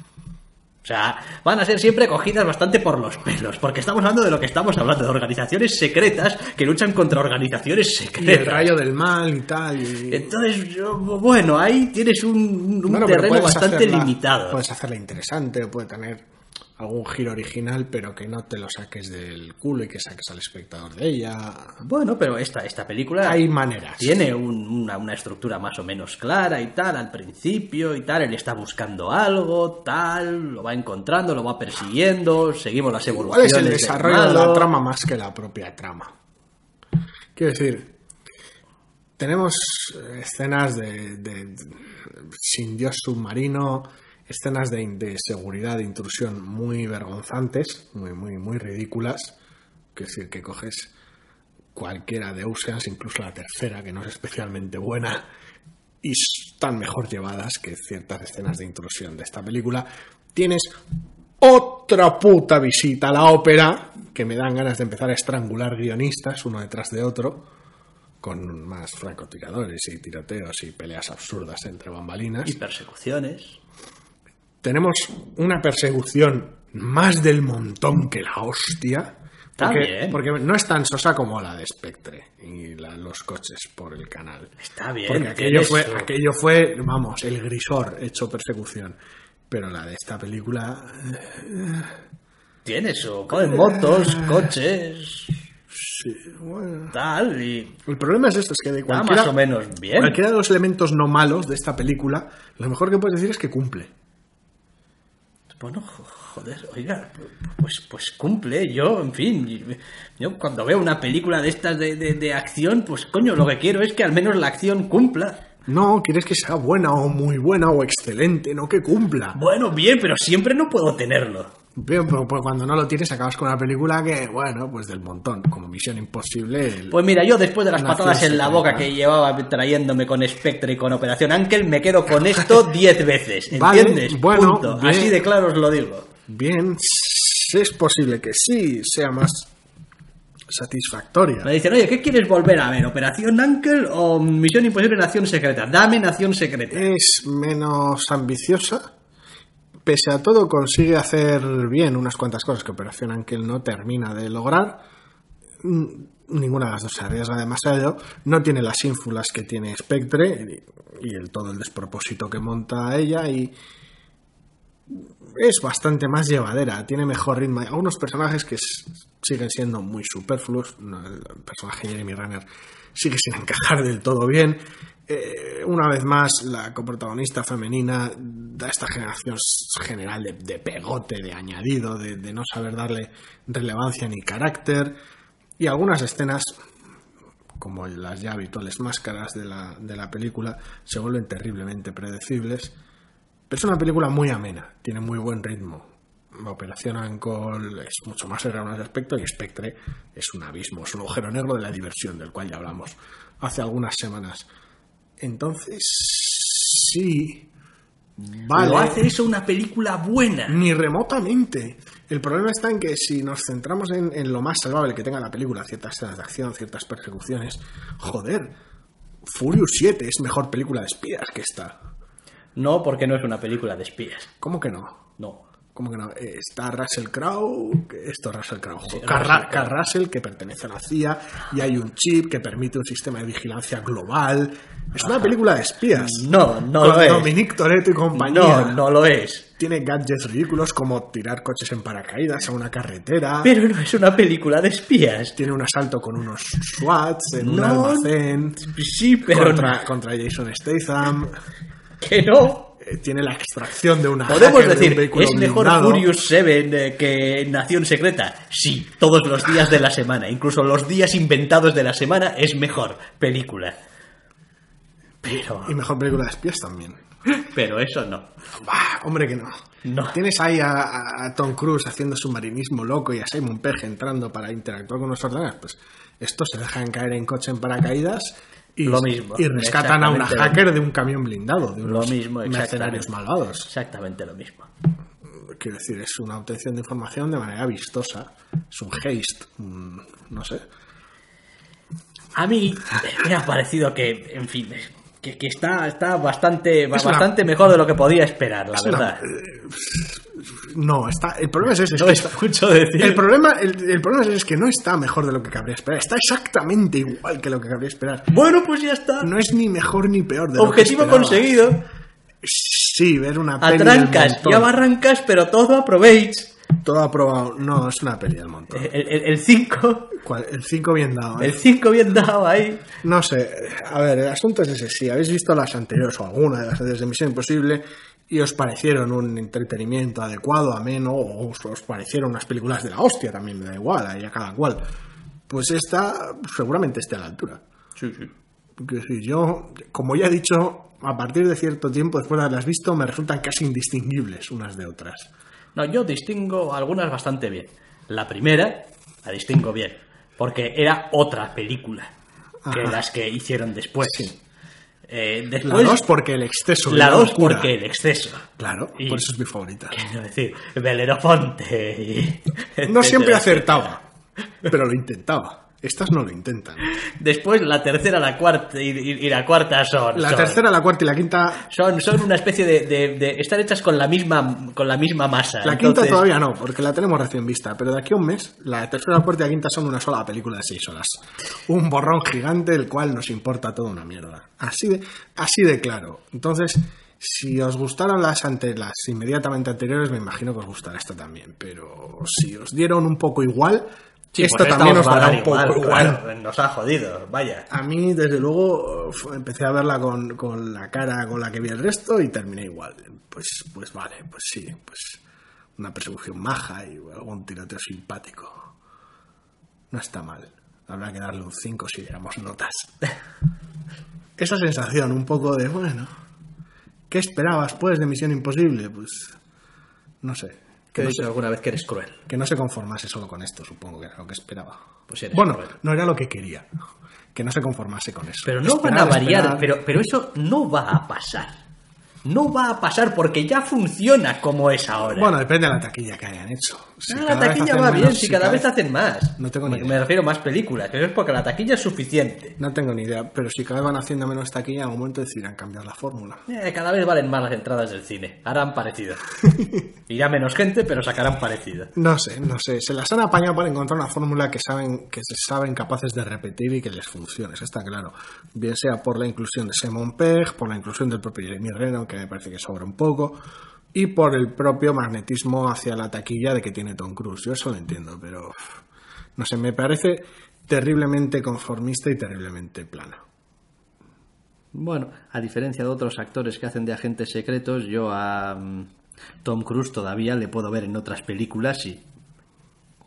O sea, van a ser siempre cogidas bastante por los pelos, porque estamos hablando de lo que estamos hablando, de organizaciones secretas que luchan contra organizaciones Y el secretas. rayo del mal y tal. y- Entonces, bueno, ahí tienes un, un Bueno, pero terreno bastante hacerla- limitado. Puedes hacerla interesante, puede tener algún giro original, pero que no te lo saques del culo y que saques al espectador de ella. Bueno, pero esta, esta película Hay maneras. tiene un- una, una estructura más o menos clara y tal al principio y tal. Él está buscando algo, tal, lo va encontrando, lo va persiguiendo, seguimos las ¿Cuál evoluciones. es el desarrollo de la trama más que la propia trama? Quiero decir, tenemos escenas de, de- de- sin dios submarino, escenas de, seguridad, de intrusión muy vergonzantes, muy, muy, muy ridículas. Quiero decir, que coges cualquiera de Oceans, incluso la tercera, que no es especialmente buena, y están mejor llevadas que ciertas escenas de intrusión de esta película. Tienes otra puta visita a la ópera, que me dan ganas de empezar a estrangular guionistas uno detrás de otro, con más francotiradores y tiroteos y peleas absurdas entre bambalinas. Y persecuciones. Tenemos una persecución más del montón que la hostia. Porque, porque no es tan sosa como la de Spectre y la- los coches por el canal. Está bien. Porque aquello fue, aquello fue, vamos, el grisor hecho persecución. Pero la de esta película, Tiene su. joder, motos, coches, sí, bueno. tal, y. El problema es esto, es que de cualquiera, más o menos bien. cualquiera de los elementos no malos de esta película, lo mejor que puedes decir es que cumple. Bueno, jo- joder, oiga, pues, pues cumple. Yo, en fin, yo cuando veo una película de estas de, de- de acción, pues coño, lo que quiero es que al menos la acción cumpla. No, quieres que sea buena o muy buena o excelente, no que cumpla. Bueno, bien, pero siempre no puedo tenerlo. Bien, pero pues cuando no lo tienes acabas con una película que, bueno, pues del montón, como Misión Imposible. el- Pues mira, yo después de las patadas en la boca que llevaba trayéndome con Spectre y con Operación Ángel, me quedo con esto [LAUGHS] diez veces, Vale, ¿entiendes? bueno, Punto. bien. Así de claro os lo digo. Bien, es posible que sí sea más satisfactoria. Me dicen, oye, ¿qué quieres volver a ver? ¿Operación Ángel o Misión Imposible Nación Secreta? Dame Nación Secreta. Es menos ambiciosa. Pese a todo, consigue hacer bien unas cuantas cosas que Operación Ángel no termina de lograr. Mm, Ninguna de las dos se arriesga demasiado. No tiene las ínfulas que tiene Spectre y, el todo el despropósito que monta ella. Y es bastante más llevadera. Tiene mejor ritmo. Hay algunos personajes que siguen siendo muy superfluos. El personaje Jeremy Renner sigue sin encajar del todo bien. Eh, una vez más, la coprotagonista femenina da esta generación general de, pegote, de añadido, de, no saber darle relevancia ni carácter. Y algunas escenas, como las ya habituales máscaras de la, de la película, se vuelven terriblemente predecibles. Pero es una película muy amena, tiene muy buen ritmo. Operación Ancol es mucho más seria en aspecto y Spectre es un abismo, es un agujero negro de la diversión del cual ya hablamos hace algunas semanas. Entonces, sí, vale. Lo hace eso una película buena. Ni remotamente. El problema está en que si nos centramos en, en lo más salvable que tenga la película, ciertas escenas de acción, ciertas persecuciones, joder, Furious 7 es mejor película de espías que esta. No, porque no es una película de espías. ¿Cómo que no? No. ¿Cómo que no? Eh, Está Russell Crowe, esto es Russell Crowe, Sí, Carra- Russell que pertenece a la CIA, y hay un chip que permite un sistema de vigilancia global. Es una película de espías. No, no lo es. Dominique Toretto y compañía. No, no lo es. Tiene gadgets ridículos como tirar coches en paracaídas a una carretera. Pero no es una película de espías. Tiene un asalto con unos SWATs en un No. almacén. Sí, pero contra, contra Jason Statham. que no. Eh, Tiene la extracción de una Podemos hacker de un decir, ¿es mejor blindado. Furious 7 eh, que Nación Secreta? Sí, todos los días de la semana, incluso los días inventados de la semana, es mejor película. Pero, Y mejor película de espías también. pero eso no. Bah, hombre que no. No. Tienes ahí a, Tom Cruise haciendo submarinismo loco y a Simon Pegg entrando para interactuar con los ordenadores. Pues estos se dejan caer en coche en paracaídas y, Lo mismo, y rescatan a una lo hacker de un camión blindado, de Lo unos mismo, mercenarios exactamente. malvados. Exactamente lo mismo. Quiero decir, es una obtención de información de manera vistosa. Es un haste, un- no sé. A mí [LAUGHS] me ha parecido que, en fin, que, que está, está bastante, Es una- bastante mejor de lo que podía esperar, la Es una- verdad. No, está, el problema es ese. es No que es está- decir. el, problema, el, el problema es, que no está mejor de lo que cabría esperar. Está exactamente igual que lo que cabría esperar. Bueno, pues ya está. No es ni mejor ni peor de lo que Objetivo conseguido. Sí, ver una peli del trancas montón. y a barrancas, pero todo aproveche. Todo aprobado. No, es una peli del montón. El 5, ¿Cuál? El 5 bien dado. ¿eh? el 5 bien dado ahí. No sé, a ver, el asunto es ese. Si habéis visto las anteriores o alguna de las anteriores de Misión Imposible y os parecieron un entretenimiento adecuado, ameno, o os, os parecieron unas películas de la hostia también, me da igual, ahí a cada cual, pues esta seguramente esté a la altura. Sí, sí. Decir, yo, como ya he dicho, a partir de cierto tiempo, después de haberlas visto, me resultan casi indistinguibles unas de otras. No, yo distingo algunas bastante bien. La primera la distingo bien, porque era otra película que Ajá. las que hicieron después. Eh, La después, dos porque el exceso. la dos locura. porque el exceso. Claro, Y- por eso es mi favorita. [LAUGHS] Quiero decir, Belerofonte y... No siempre acertaba, pero lo intentaba. Estas no lo intentan. Después la tercera, la cuarta y, la cuarta son... La son- tercera, la cuarta y la quinta. Son, son una especie de, de, de- Están hechas con la misma, con la misma masa. La quinta todavía no, porque la tenemos recién vista. Pero de aquí a un mes, la tercera, la cuarta y la quinta son una sola película de seis horas. Un borrón gigante, el cual nos importa toda una mierda. Así de, así de claro. Entonces, si os gustaron las, ante, las inmediatamente anteriores, me imagino que os gustará esta también. Pero si os dieron un poco igual, Sí, pues esta también os os va a dará dar un poco igual, claro, nos ha jodido, vaya. A mí, desde luego, empecé a verla con, con la cara con la que vi el resto y terminé igual. Pues, pues vale, pues sí, pues una persecución maja y algún tiroteo simpático. No está mal. Habrá que darle un 5 si diéramos notas. [LAUGHS] Esa sensación, un poco de, bueno, ¿qué esperabas pues de Misión Imposible? Pues, no sé. Que no alguna vez que eres cruel. que no se conformase solo con esto, supongo que era lo que esperaba. Pues eres bueno, cruel. no era lo que quería. Que no se conformase con eso. Pero no Esperar, van a variar, esperar. pero, pero eso no va a pasar. No va a pasar porque ya funciona como es ahora. Bueno, depende de la taquilla que hayan hecho. Si Ah, la taquilla va bien, si cada vez vez- hacen más. No tengo ni me, idea. me refiero a más películas, pero es porque la taquilla es suficiente. No tengo ni idea, pero si cada vez van haciendo menos taquilla, en algún momento decidirán cambiar la fórmula. Eh, cada vez valen más las entradas del cine. Harán parecido. [LAUGHS] Irá menos gente, pero sacarán parecido. No sé, no sé. Se las han apañado para encontrar una fórmula que saben que se saben capaces de repetir y que les funcione, eso está claro. Bien sea por la inclusión de Simon Pegg, por la inclusión del propio Jeremy Renner, que me parece que sobra un poco, y por el propio magnetismo hacia la taquilla de que tiene Tom Cruise. Yo eso lo entiendo, pero no sé, me parece terriblemente conformista y terriblemente plana. Bueno, a diferencia de otros actores que hacen de agentes secretos, yo a mm, Tom Cruise todavía le puedo ver en otras películas y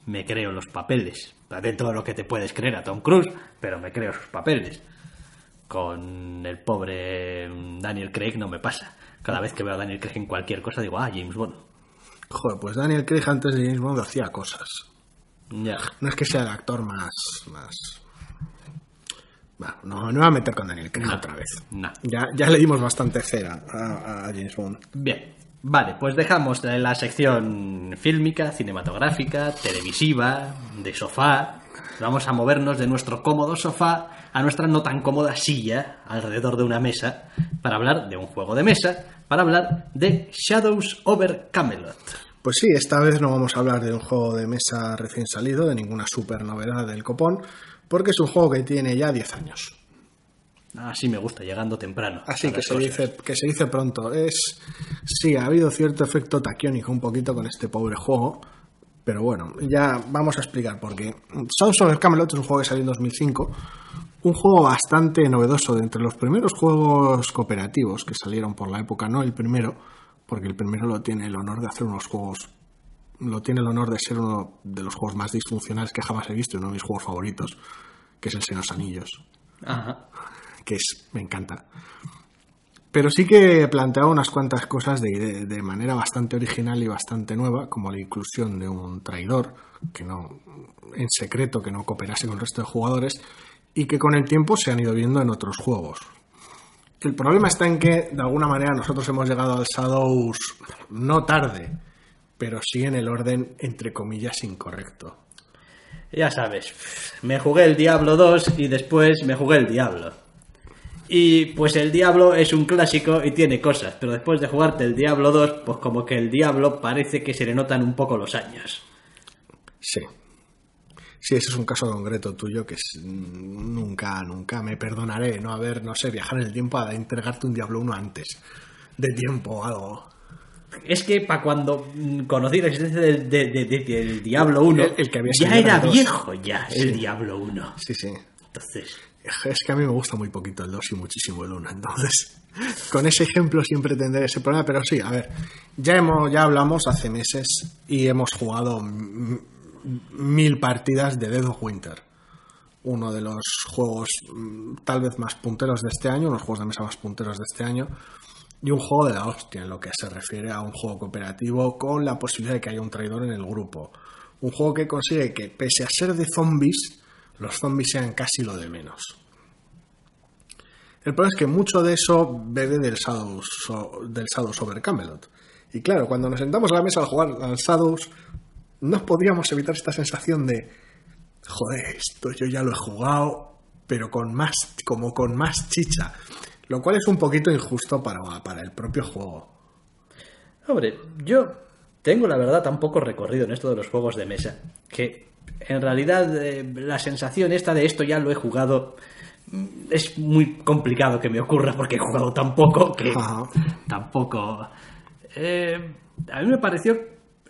me creo los papeles. Dentro de lo que te puedes creer a Tom Cruise, pero me creo sus papeles. Con el pobre mm, Daniel Craig no me pasa. Cada vez que veo a Daniel Craig en cualquier cosa digo, ah, James Bond. Joder, pues Daniel Craig antes de James Bond hacía cosas. Ya. No es que sea el actor más. más... Bueno, no, no me voy a meter con Daniel Craig No. otra vez. No. Ya, ya le dimos bastante cera a, a James Bond. Bien, vale, pues dejamos la sección fílmica, cinematográfica, televisiva, de sofá. Vamos a movernos de nuestro cómodo sofá a nuestra no tan cómoda silla alrededor de una mesa para hablar de un juego de mesa, para hablar de Shadows over Camelot. Pues sí, esta vez no vamos a hablar de un juego de mesa recién salido, de ninguna super novedad del copón, porque es un juego que tiene ya 10 años. Así me gusta, llegando temprano. Así que se, dice, que se dice pronto. Es Sí, ha habido cierto efecto taquiónico un poquito con este pobre juego, pero bueno, ya vamos a explicar por qué. Sons of Camelot es un juego que salió en 2005, un juego bastante novedoso de entre los primeros juegos cooperativos que salieron por la época, no el primero, porque el primero lo tiene el honor de hacer unos juegos lo tiene el honor de ser uno de los juegos más disfuncionales que jamás he visto, uno de mis juegos favoritos, que es el Senos Anillos Ajá. que es, me encanta. Pero sí que planteaba unas cuantas cosas de, de, manera bastante original y bastante nueva, como la inclusión de un traidor, que no, en secreto, que no cooperase con el resto de jugadores, y que con el tiempo se han ido viendo en otros juegos. El problema está en que, de alguna manera, nosotros hemos llegado al Shadows no tarde, pero sí en el orden, entre comillas, incorrecto. Ya sabes, me jugué el Diablo 2 y después me jugué el Diablo. Y pues el Diablo es un clásico y tiene cosas, pero después de jugarte el Diablo 2, pues como que el Diablo parece que se le notan un poco los años. Sí. Sí, ese es un caso concreto tuyo que es- nunca, nunca me perdonaré no haber, no sé, viajar en el tiempo a entregarte un Diablo 1 antes de tiempo o algo. es que para cuando mm, conocí la existencia del, de- de- de- del Diablo 1, El- el que había ya era viejo ya el Diablo 1. Sí, sí. Entonces, [LAUGHS] Es que a mí me gusta muy poquito el 2 y muchísimo el 1, entonces [LAUGHS] con ese ejemplo siempre tendré ese problema, pero sí, a ver, ya hemos ya hablamos hace meses y hemos jugado mil partidas de Dead of Winter, uno de los juegos mm, tal vez más punteros de este año, unos juegos de mesa más punteros de este año y un juego de la hostia en lo que se refiere a un juego cooperativo con la posibilidad de que haya un traidor en el grupo. Un juego que consigue que, pese a ser de zombies, los zombies sean casi lo de menos. El problema es que mucho de eso bebe del Shadows, del Shadows over Camelot. Y claro, cuando nos sentamos a la mesa a jugar al Shadows, no podíamos evitar esta sensación de, joder, esto yo ya lo he jugado, pero con más, como con más chicha. Lo cual es un poquito injusto para, para el propio juego. Hombre, yo tengo la verdad tan poco recorrido en esto de los juegos de mesa que en realidad eh, la sensación esta de esto ya lo he jugado mm, es muy complicado que me ocurra porque he jugado tan poco que Ajá. [LAUGHS] tampoco... Eh, a mí me pareció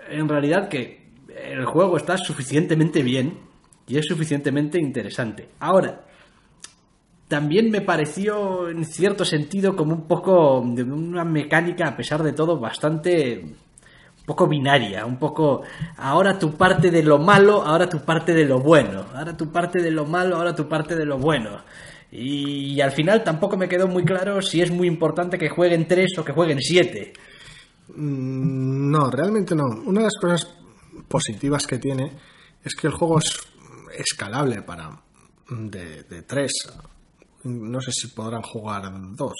en realidad que el juego está suficientemente bien y es suficientemente interesante. Ahora, también me pareció en cierto sentido como un poco de una mecánica a pesar de todo bastante un poco binaria, un poco ahora tu parte de lo malo, ahora tu parte de lo bueno, ahora tu parte de lo malo, ahora tu parte de lo bueno. Y, al final tampoco me quedó muy claro si es muy importante que jueguen tres o que jueguen siete. Mm, No, realmente no. Una de las cosas positivas que tiene es que el juego es escalable para de, de tres. No sé si podrán jugar dos.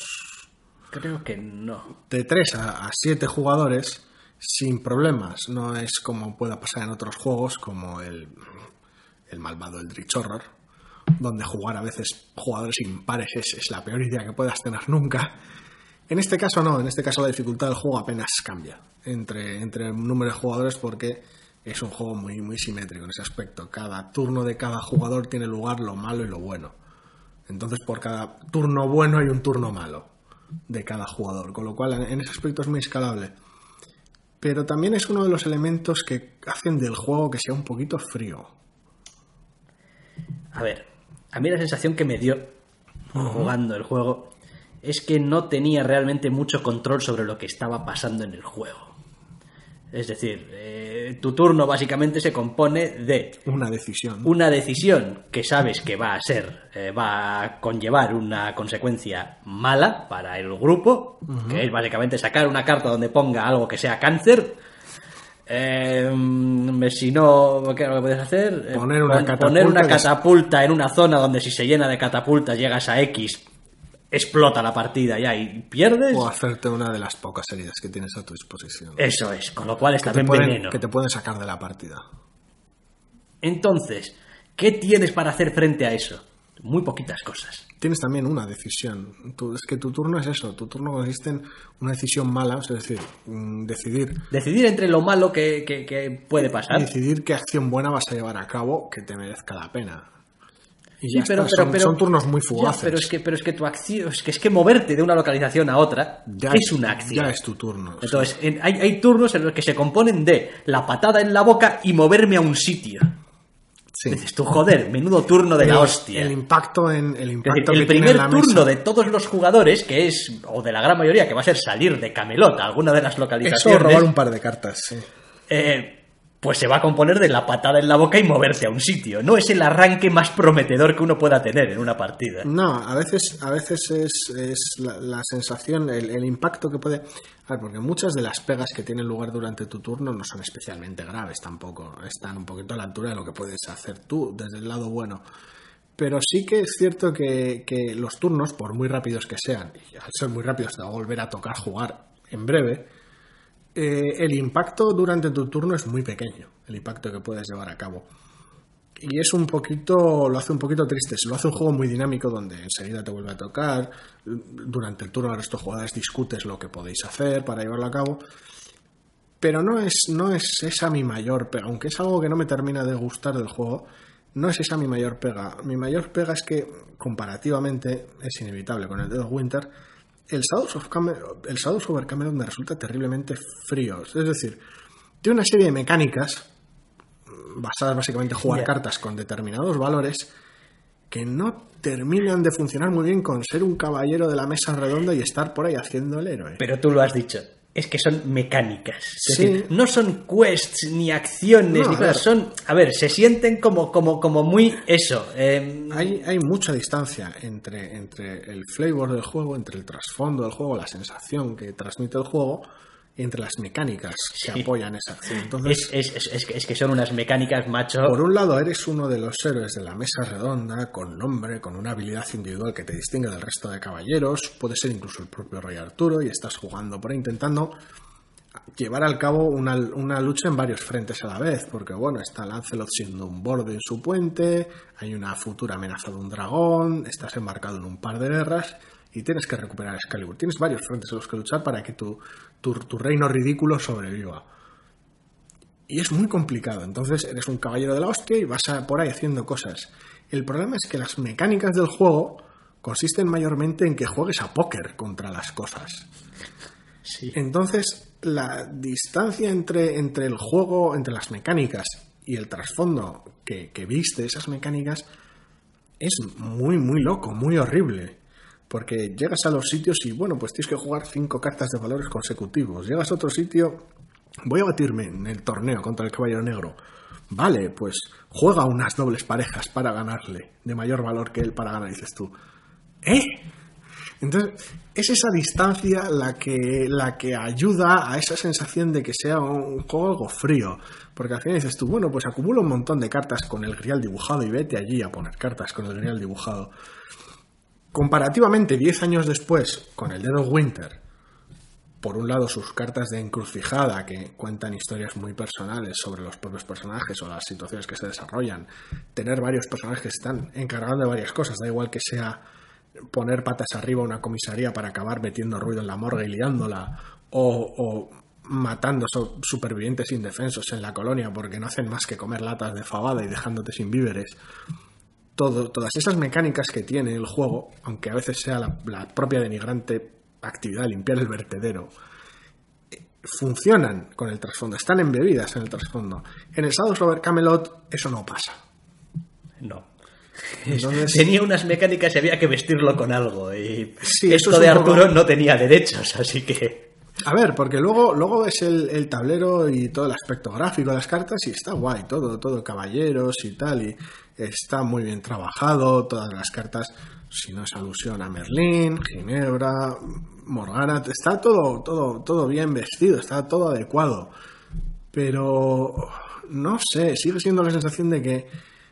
Creo que no. De tres a, a siete jugadores sin problemas. No es como pueda pasar en otros juegos como el, el malvado Horror, donde jugar a veces jugadores impares es, es la peor idea que puedas tener nunca. En este caso no, en este caso la dificultad del juego apenas cambia entre, entre el número de jugadores porque es un juego muy, muy simétrico en ese aspecto. Cada turno de cada jugador tiene lugar lo malo y lo bueno. Entonces por cada turno bueno hay un turno malo de cada jugador, con lo cual en ese aspecto es muy escalable. Pero también es uno de los elementos que hacen del juego que sea un poquito frío. A ver, a mí la sensación que me dio jugando el juego es que no tenía realmente mucho control sobre lo que estaba pasando en el juego. Es decir, eh, tu turno básicamente se compone de Una decisión. una decisión que sabes que va a ser, eh, va a conllevar una consecuencia mala para el grupo, que es básicamente sacar una carta donde ponga algo que sea cáncer. Eh, mm, si no, ¿qué es lo que puedes hacer? Poner una pon- catapulta poner una catapulta en una zona donde si se llena de catapultas llegas a X, explota la partida ya y pierdes. O hacerte una de las pocas heridas que tienes a tu disposición. Eso es, con lo cual es que, te también pueden, veneno. que te pueden sacar de la partida. Entonces, ¿qué tienes para hacer frente a eso? Muy poquitas cosas. Tienes también una decisión. Es que tu turno es eso. Tu turno consiste en una decisión mala, es decir, mm, decidir, Decidir entre lo malo que, que- que puede pasar. decidir qué acción buena vas a llevar a cabo que te merezca la pena. Y Sí, ya pero, está, pero- son, pero- son turnos muy Ya, fugaces. pero es que, pero es que tu acción, es que es que moverte de una localización a otra Ya es una acción. Ya es tu turno. Entonces, en- hay, hay turnos en los que se componen de la patada en la boca y moverme a un sitio. Sí. Dices tú, joder, menudo turno de el, la hostia. el impacto en el Es impacto decir, el que tiene primer en la turno mesa. de todos los jugadores, que es, o de la gran mayoría, que va a ser salir de Camelot a alguna de las Eso localizaciones, robar un par de cartas, sí. eh, pues se va a componer de la patada en la boca y moverse a un sitio. No es el arranque más prometedor que uno pueda tener en una partida. No, a veces, a veces es, la, sensación, el, impacto que puede. A ver, porque muchas de las pegas que tienen lugar durante tu turno no son especialmente graves tampoco. Están un poquito a la altura de lo que puedes hacer tú desde el lado bueno. Pero sí que es cierto que, que los turnos, por muy rápidos que sean, y al ser muy rápidos te va a volver a tocar jugar en breve, eh, el impacto durante tu turno es muy pequeño, el impacto que puedes llevar a cabo. Y es un poquito, lo hace un poquito triste. Se lo hace un juego muy dinámico donde enseguida te vuelve a tocar. Durante el turno de estos jugadores discutes lo que podéis hacer para llevarlo a cabo. Pero no es, no es esa mi mayor pega. Aunque es algo que no me termina de gustar del juego, no es esa mi mayor pega. Mi mayor pega es que, comparativamente, es inevitable con el Dead Winter, el Shadows, of Camelot, el Shadows over Camelot me resulta terriblemente frío. Es decir, tiene una serie de mecánicas basadas básicamente en jugar cartas con determinados valores que no terminan de funcionar muy bien con ser un caballero de la mesa redonda y estar por ahí haciendo el héroe. Pero tú lo has dicho. Es que son mecánicas. Es Sí. decir, no son quests ni acciones No, ni cosas. Son, a ver, se sienten como, como, como muy eso. eh, Hay, hay mucha distancia entre, entre el flavor del juego, entre el trasfondo del juego, la sensación que transmite el juego, entre las mecánicas Sí. que apoyan esa acción. Entonces, es, es- es- es que- son unas mecánicas, macho. Por un lado, eres uno de los héroes de la mesa redonda, con nombre, con una habilidad individual que te distingue del resto de caballeros, puede ser incluso el propio Rey Arturo, y estás jugando por ahí intentando llevar al cabo una, una lucha en varios frentes a la vez, porque bueno, está Lancelot siendo un borde en su puente, hay una futura amenaza de un dragón, estás embarcado en un par de guerras y tienes que recuperar Excalibur. Tienes varios frentes en los que luchar para que tu, tu, tu reino ridículo sobreviva. Y es muy complicado. Entonces eres un caballero de la hostia y vas a- por ahí haciendo cosas. El problema es que las mecánicas del juego consisten mayormente en que juegues a póker contra las cosas. Sí. Entonces, la distancia entre, entre el juego, entre las mecánicas y el trasfondo que, que viste esas mecánicas es muy, muy loco, muy horrible. Porque llegas a los sitios y, bueno, pues tienes que jugar cinco cartas de valores consecutivos. Llegas a otro sitio, voy a batirme en el torneo contra el Caballero Negro. Vale, pues juega unas dobles parejas para ganarle, de mayor valor que él para ganar, dices tú. ¿Eh? Entonces, es esa distancia la que, la que ayuda a esa sensación de que sea un juego algo frío. Porque al final dices tú, bueno, pues acumula un montón de cartas con el grial dibujado y vete allí a poner cartas con el grial dibujado. Comparativamente, 10 años después, con el Dead Winter, por un lado sus cartas de encrucijada que cuentan historias muy personales sobre los propios personajes o las situaciones que se desarrollan, tener varios personajes que están encargando de varias cosas, da igual que sea poner patas arriba una comisaría para acabar metiendo ruido en la morgue y liándola, o, o matando supervivientes indefensos en la colonia porque no hacen más que comer latas de fabada y dejándote sin víveres. Todo, todas esas mecánicas que tiene el juego, aunque a veces sea la, la propia denigrante actividad de limpiar el vertedero, eh, funcionan con el trasfondo, están embebidas en el trasfondo. En el Shadows over Camelot eso no pasa. No. Entonces, [LAUGHS] Tenía unas mecánicas y había que vestirlo con algo. Y Sí, eso esto es de poco- Arturo no tenía derechos, así que. A ver, porque luego, luego es el, el tablero y todo el aspecto gráfico de las cartas y está guay, todo, todo caballeros y tal, y está muy bien trabajado, todas las cartas, si no es alusión a Merlín, Ginebra, Morgana, está todo, todo, todo bien vestido, está todo adecuado. Pero no sé, sigue siendo la sensación de que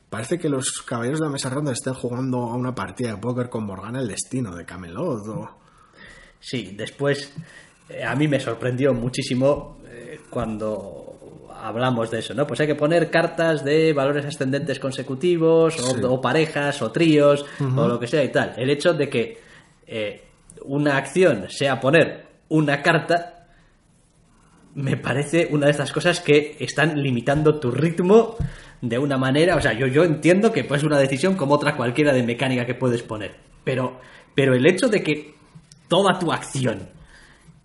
parece que los caballeros de la mesa ronda estén jugando a una partida de póker con Morgana el destino de Camelot. Sí, después a mí me sorprendió muchísimo eh, cuando hablamos de eso, ¿no? Pues hay que poner cartas de valores ascendentes consecutivos o, Sí. o parejas o tríos o lo que sea y tal. El hecho de que eh, una acción sea poner una carta me parece una de estas cosas que están limitando tu ritmo de una manera, o sea, yo, yo entiendo que pues, es una decisión como otra cualquiera de mecánica que puedes poner, pero, pero el hecho de que toda tu acción,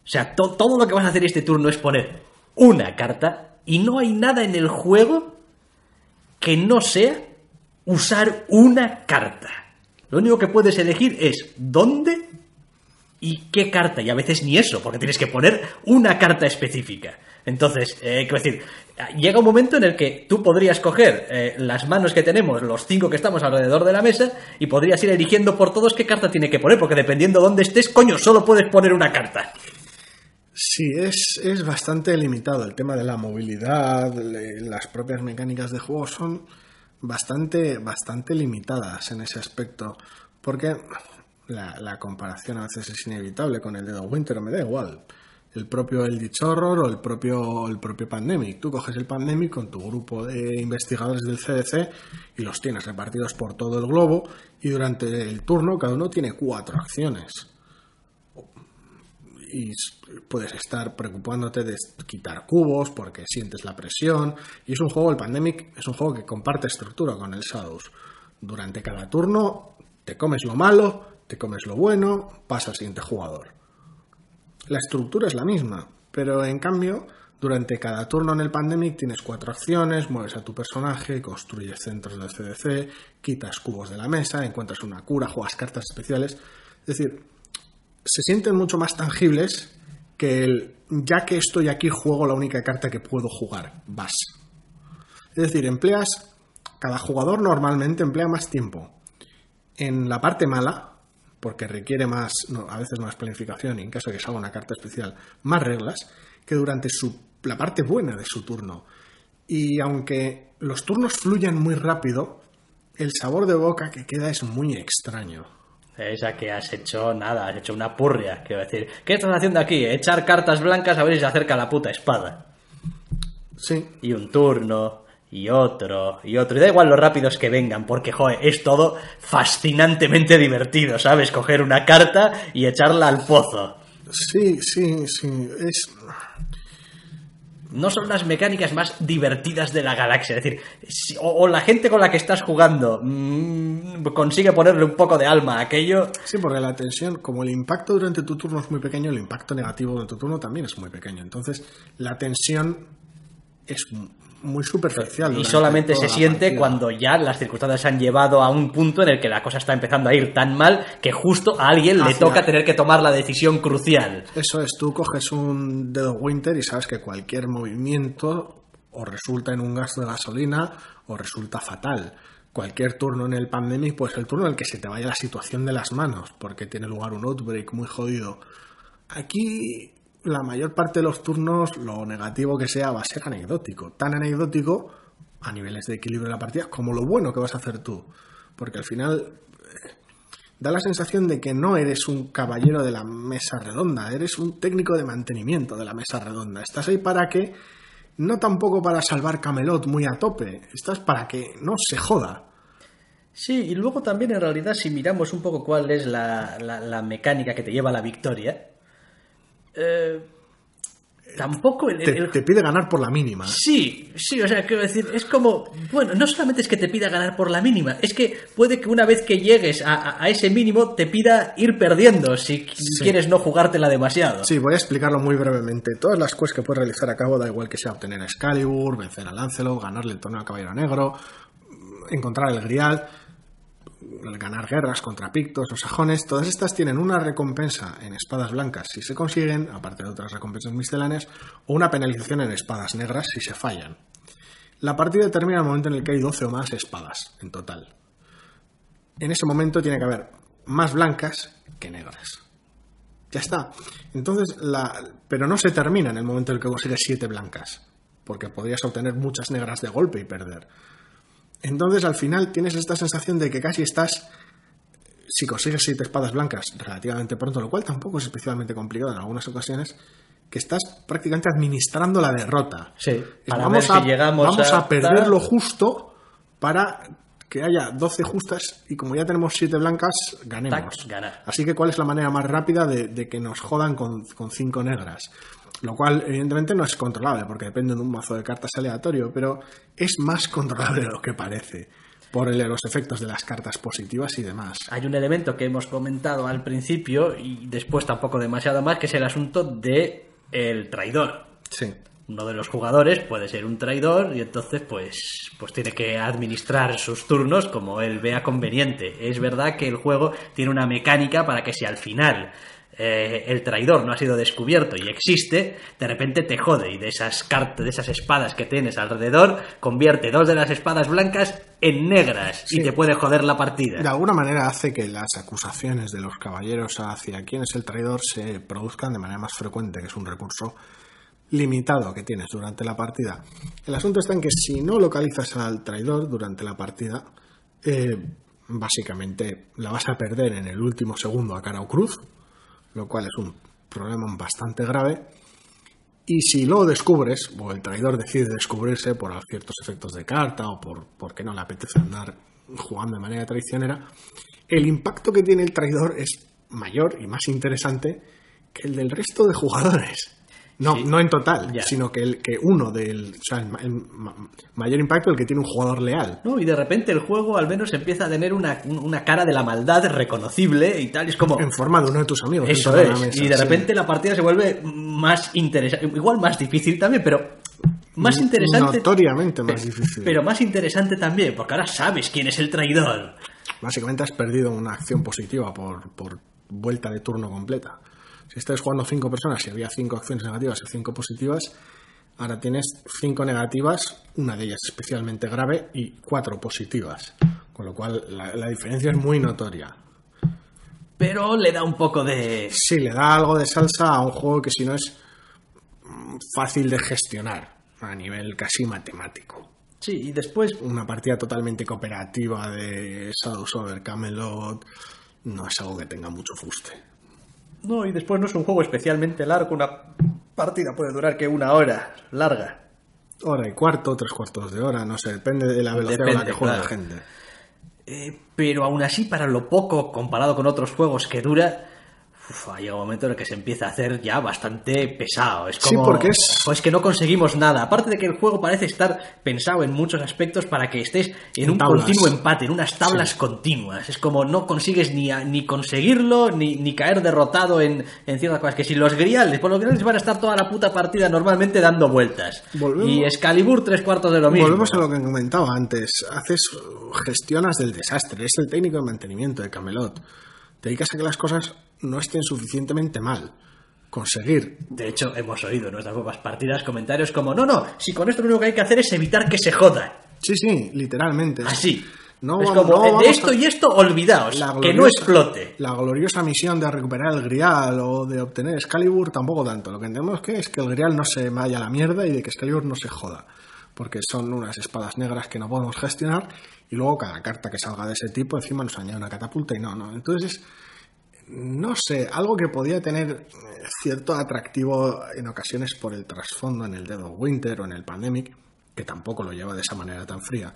o sea, to- todo lo que vas a hacer este turno es poner una carta y no hay nada en el juego que no sea usar una carta. Lo único que puedes elegir es dónde y qué carta, y a veces ni eso, porque tienes que poner una carta específica. Entonces, eh, quiero decir, llega un momento en el que tú podrías coger eh, las manos que tenemos, los cinco que estamos alrededor de la mesa, y podrías ir eligiendo por todos qué carta tiene que poner, porque dependiendo dónde estés, coño, solo puedes poner una carta. Sí, es, es bastante limitado. El tema de la movilidad, las propias mecánicas de juego son bastante, bastante limitadas en ese aspecto. Porque la, comparación a veces es inevitable con el Dead of Winter, me da igual. El propio Eldritch Horror o el propio, el propio Pandemic. Tú coges el Pandemic con tu grupo de investigadores del CDC y los tienes repartidos por todo el globo y durante el turno cada uno tiene cuatro acciones y puedes estar preocupándote de quitar cubos porque sientes la presión. Y es un juego, el Pandemic es un juego que comparte estructura con el Shadows. Durante cada turno te comes lo malo te comes lo bueno, pasa al siguiente jugador. La estructura es la misma, pero en cambio, durante cada turno en el Pandemic tienes cuatro acciones, mueves a tu personaje, construyes centros de CDC, quitas cubos de la mesa, encuentras una cura, juegas cartas especiales. Es decir, se sienten mucho más tangibles que el ya que estoy aquí juego la única carta que puedo jugar, vas. Es decir, empleas, cada jugador normalmente emplea más tiempo en la parte mala, porque requiere más, a veces más planificación y en caso de que salga una carta especial, más reglas, que durante su, la parte buena de su turno. Y aunque los turnos fluyan muy rápido, el sabor de boca que queda es muy extraño. Esa que has hecho nada, has hecho una purria. Quiero decir, ¿qué estás haciendo aquí? Echar cartas blancas a ver si se acerca la puta espada. Sí. Y un turno, y otro, y otro. Y da igual los rápidos que vengan, porque, joder, es todo fascinantemente divertido, ¿sabes? Coger una carta y echarla al pozo. Sí, sí, sí. Es. No son las mecánicas más divertidas de la galaxia. Es decir, o, la gente con la que estás jugando mm, consigue ponerle un poco de alma a aquello. Sí, porque la tensión, como el impacto durante tu turno es muy pequeño, el impacto negativo de tu turno también es muy pequeño. Entonces, la tensión es muy superficial. Y solamente se siente cuando ya las circunstancias han llevado a un punto en el que la cosa está empezando a ir tan mal que justo a alguien le toca tener que tomar la decisión crucial. Eso es, tú coges un dedo Winter y sabes que cualquier movimiento o resulta en un gasto de gasolina o resulta fatal. Cualquier turno en el pandemic, pues el turno en el que se te vaya la situación de las manos, porque tiene lugar un outbreak muy jodido. Aquí la mayor parte de los turnos, lo negativo que sea, va a ser anecdótico. Tan anecdótico a niveles de equilibrio de la partida como lo bueno que vas a hacer tú. Porque al final eh, da la sensación de que no eres un caballero de la mesa redonda, eres un técnico de mantenimiento de la mesa redonda. Estás ahí para que, no tampoco para salvar Camelot muy a tope, estás para que no se joda. Sí, y luego también en realidad si miramos un poco cuál es la, la mecánica que te lleva a la victoria, eh, tampoco el, te, pide ganar por la mínima. Sí, sí, o sea, quiero decir, es como, bueno, no solamente es que te pida ganar por la mínima, es que puede que una vez que llegues a, ese mínimo te pida ir perdiendo si quieres no jugártela demasiado. Sí, voy a explicarlo muy brevemente. Todas las quests que puedes realizar a cabo, da igual que sea obtener a Excalibur, vencer a Lancelot, ganarle el torneo al Caballero Negro, encontrar el Grial ganar guerras contra pictos o sajones, todas estas tienen una recompensa en espadas blancas si se consiguen, aparte de otras recompensas misceláneas, o una penalización en espadas negras si se fallan. La partida termina el momento en el que hay 12 o más espadas en total. En ese momento tiene que haber más blancas que negras. Ya está. Entonces, la... pero no se termina en el momento en el que consigues 7 blancas, porque podrías obtener muchas negras de golpe y perder. Entonces al final tienes esta sensación de que casi estás, si consigues siete espadas blancas relativamente pronto, lo cual tampoco es especialmente complicado en algunas ocasiones, que estás prácticamente administrando la derrota. Sí, vamos a, vamos a, perder lo justo para que haya 12 justas y como ya tenemos 7 blancas, ganemos. Así que, ¿cuál es la manera más rápida de, que nos jodan con, con 5 negras? Lo cual, evidentemente, no es controlable, porque depende de un mazo de cartas aleatorio, pero es más controlable de lo que parece por los efectos de las cartas positivas y demás. Hay un elemento que hemos comentado al principio y después tampoco demasiado más, que es el asunto de el traidor. Sí. Uno de los jugadores puede ser un traidor y entonces pues, pues tiene que administrar sus turnos como él vea conveniente. Es verdad que el juego tiene una mecánica para que si al final eh, el traidor no ha sido descubierto y existe, de repente te jode y de esas cartas, de esas espadas que tienes alrededor, convierte dos de las espadas blancas en negras y te puede joder la partida. De alguna manera hace que las acusaciones de los caballeros hacia quién es el traidor se produzcan de manera más frecuente, que es un recurso limitado que tienes durante la partida. El asunto está en que si no localizas al traidor durante la partida, eh, básicamente la vas a perder en el último segundo a cara o cruz, lo cual es un problema bastante grave. Y si lo descubres, o el traidor decide descubrirse por ciertos efectos de carta o por porque no le apetece andar jugando de manera traicionera, el impacto que tiene el traidor es mayor y más interesante que el del resto de jugadores. No, Sí. no en total, Ya. sino que, el, que uno del. O sea, el, ma- el ma- mayor impacto el que tiene un jugador leal. ¿no? Y de repente el juego al menos empieza a tener una, un- una cara de la maldad reconocible y tal. y Es como. En forma de uno de tus amigos. Eso la es. mesa, y de sí. repente la partida se vuelve más interesante. Igual más difícil también, pero más interesante. Notoriamente más pe- difícil. Pero más interesante también, porque ahora sabes quién es el traidor. Básicamente has perdido una acción positiva por, por vuelta de turno completa. Si estás jugando cinco personas y había cinco acciones negativas y cinco positivas, ahora tienes cinco negativas, una de ellas especialmente grave y cuatro positivas. Con lo cual la, la diferencia es muy notoria. Pero le da un poco de. Sí, le da algo de salsa a un juego que si no es fácil de gestionar a nivel casi matemático. Sí, y después. Una partida totalmente cooperativa de Shadows over Camelot no es algo que tenga mucho fuste. No, y después no es un juego especialmente largo. Una partida puede durar que una hora larga. Hora y cuarto, tres cuartos de hora, no sé, depende de la velocidad con la Depende, que juega la gente. Eh, pero aún así, para lo poco comparado con otros juegos que dura, uf, ha llegado un momento en el que se empieza a hacer ya bastante pesado. Es Sí, como, porque es- Pues que no conseguimos nada. Aparte de que el juego parece estar pensado en muchos aspectos para que estés en, En un tablas. continuo empate, en unas tablas continuas. Es como no consigues ni, a- ni conseguirlo, ni, ni caer derrotado en, en ciertas cosas. Que si los griales, por los griales van a estar toda la puta partida normalmente dando vueltas. Volvemos- Y Excalibur tres cuartos de lo mismo. Volvemos a lo que comentaba antes. Haces, gestionas del desastre. Es el técnico de mantenimiento de Camelot. Te dedicas a que las cosas no estén suficientemente mal. Conseguir. De hecho, hemos oído en nuestras propias partidas comentarios como, no, no, si con esto lo único que hay que hacer es evitar que se joda. Sí, sí, literalmente. Así. No es como, no de esto a- y esto, olvidaos, que no explote. La gloriosa misión de recuperar el Grial o de obtener Excalibur tampoco tanto. Lo que entendemos que es que el Grial no se vaya a la mierda y de que Excalibur no se joda. Porque son unas espadas negras que no podemos gestionar y luego cada carta que salga de ese tipo encima nos añade una catapulta y no, no. Entonces, no sé, algo que podía tener eh, cierto atractivo en ocasiones por el trasfondo en el Dead of Winter o en el Pandemic, que tampoco lo lleva de esa manera tan fría,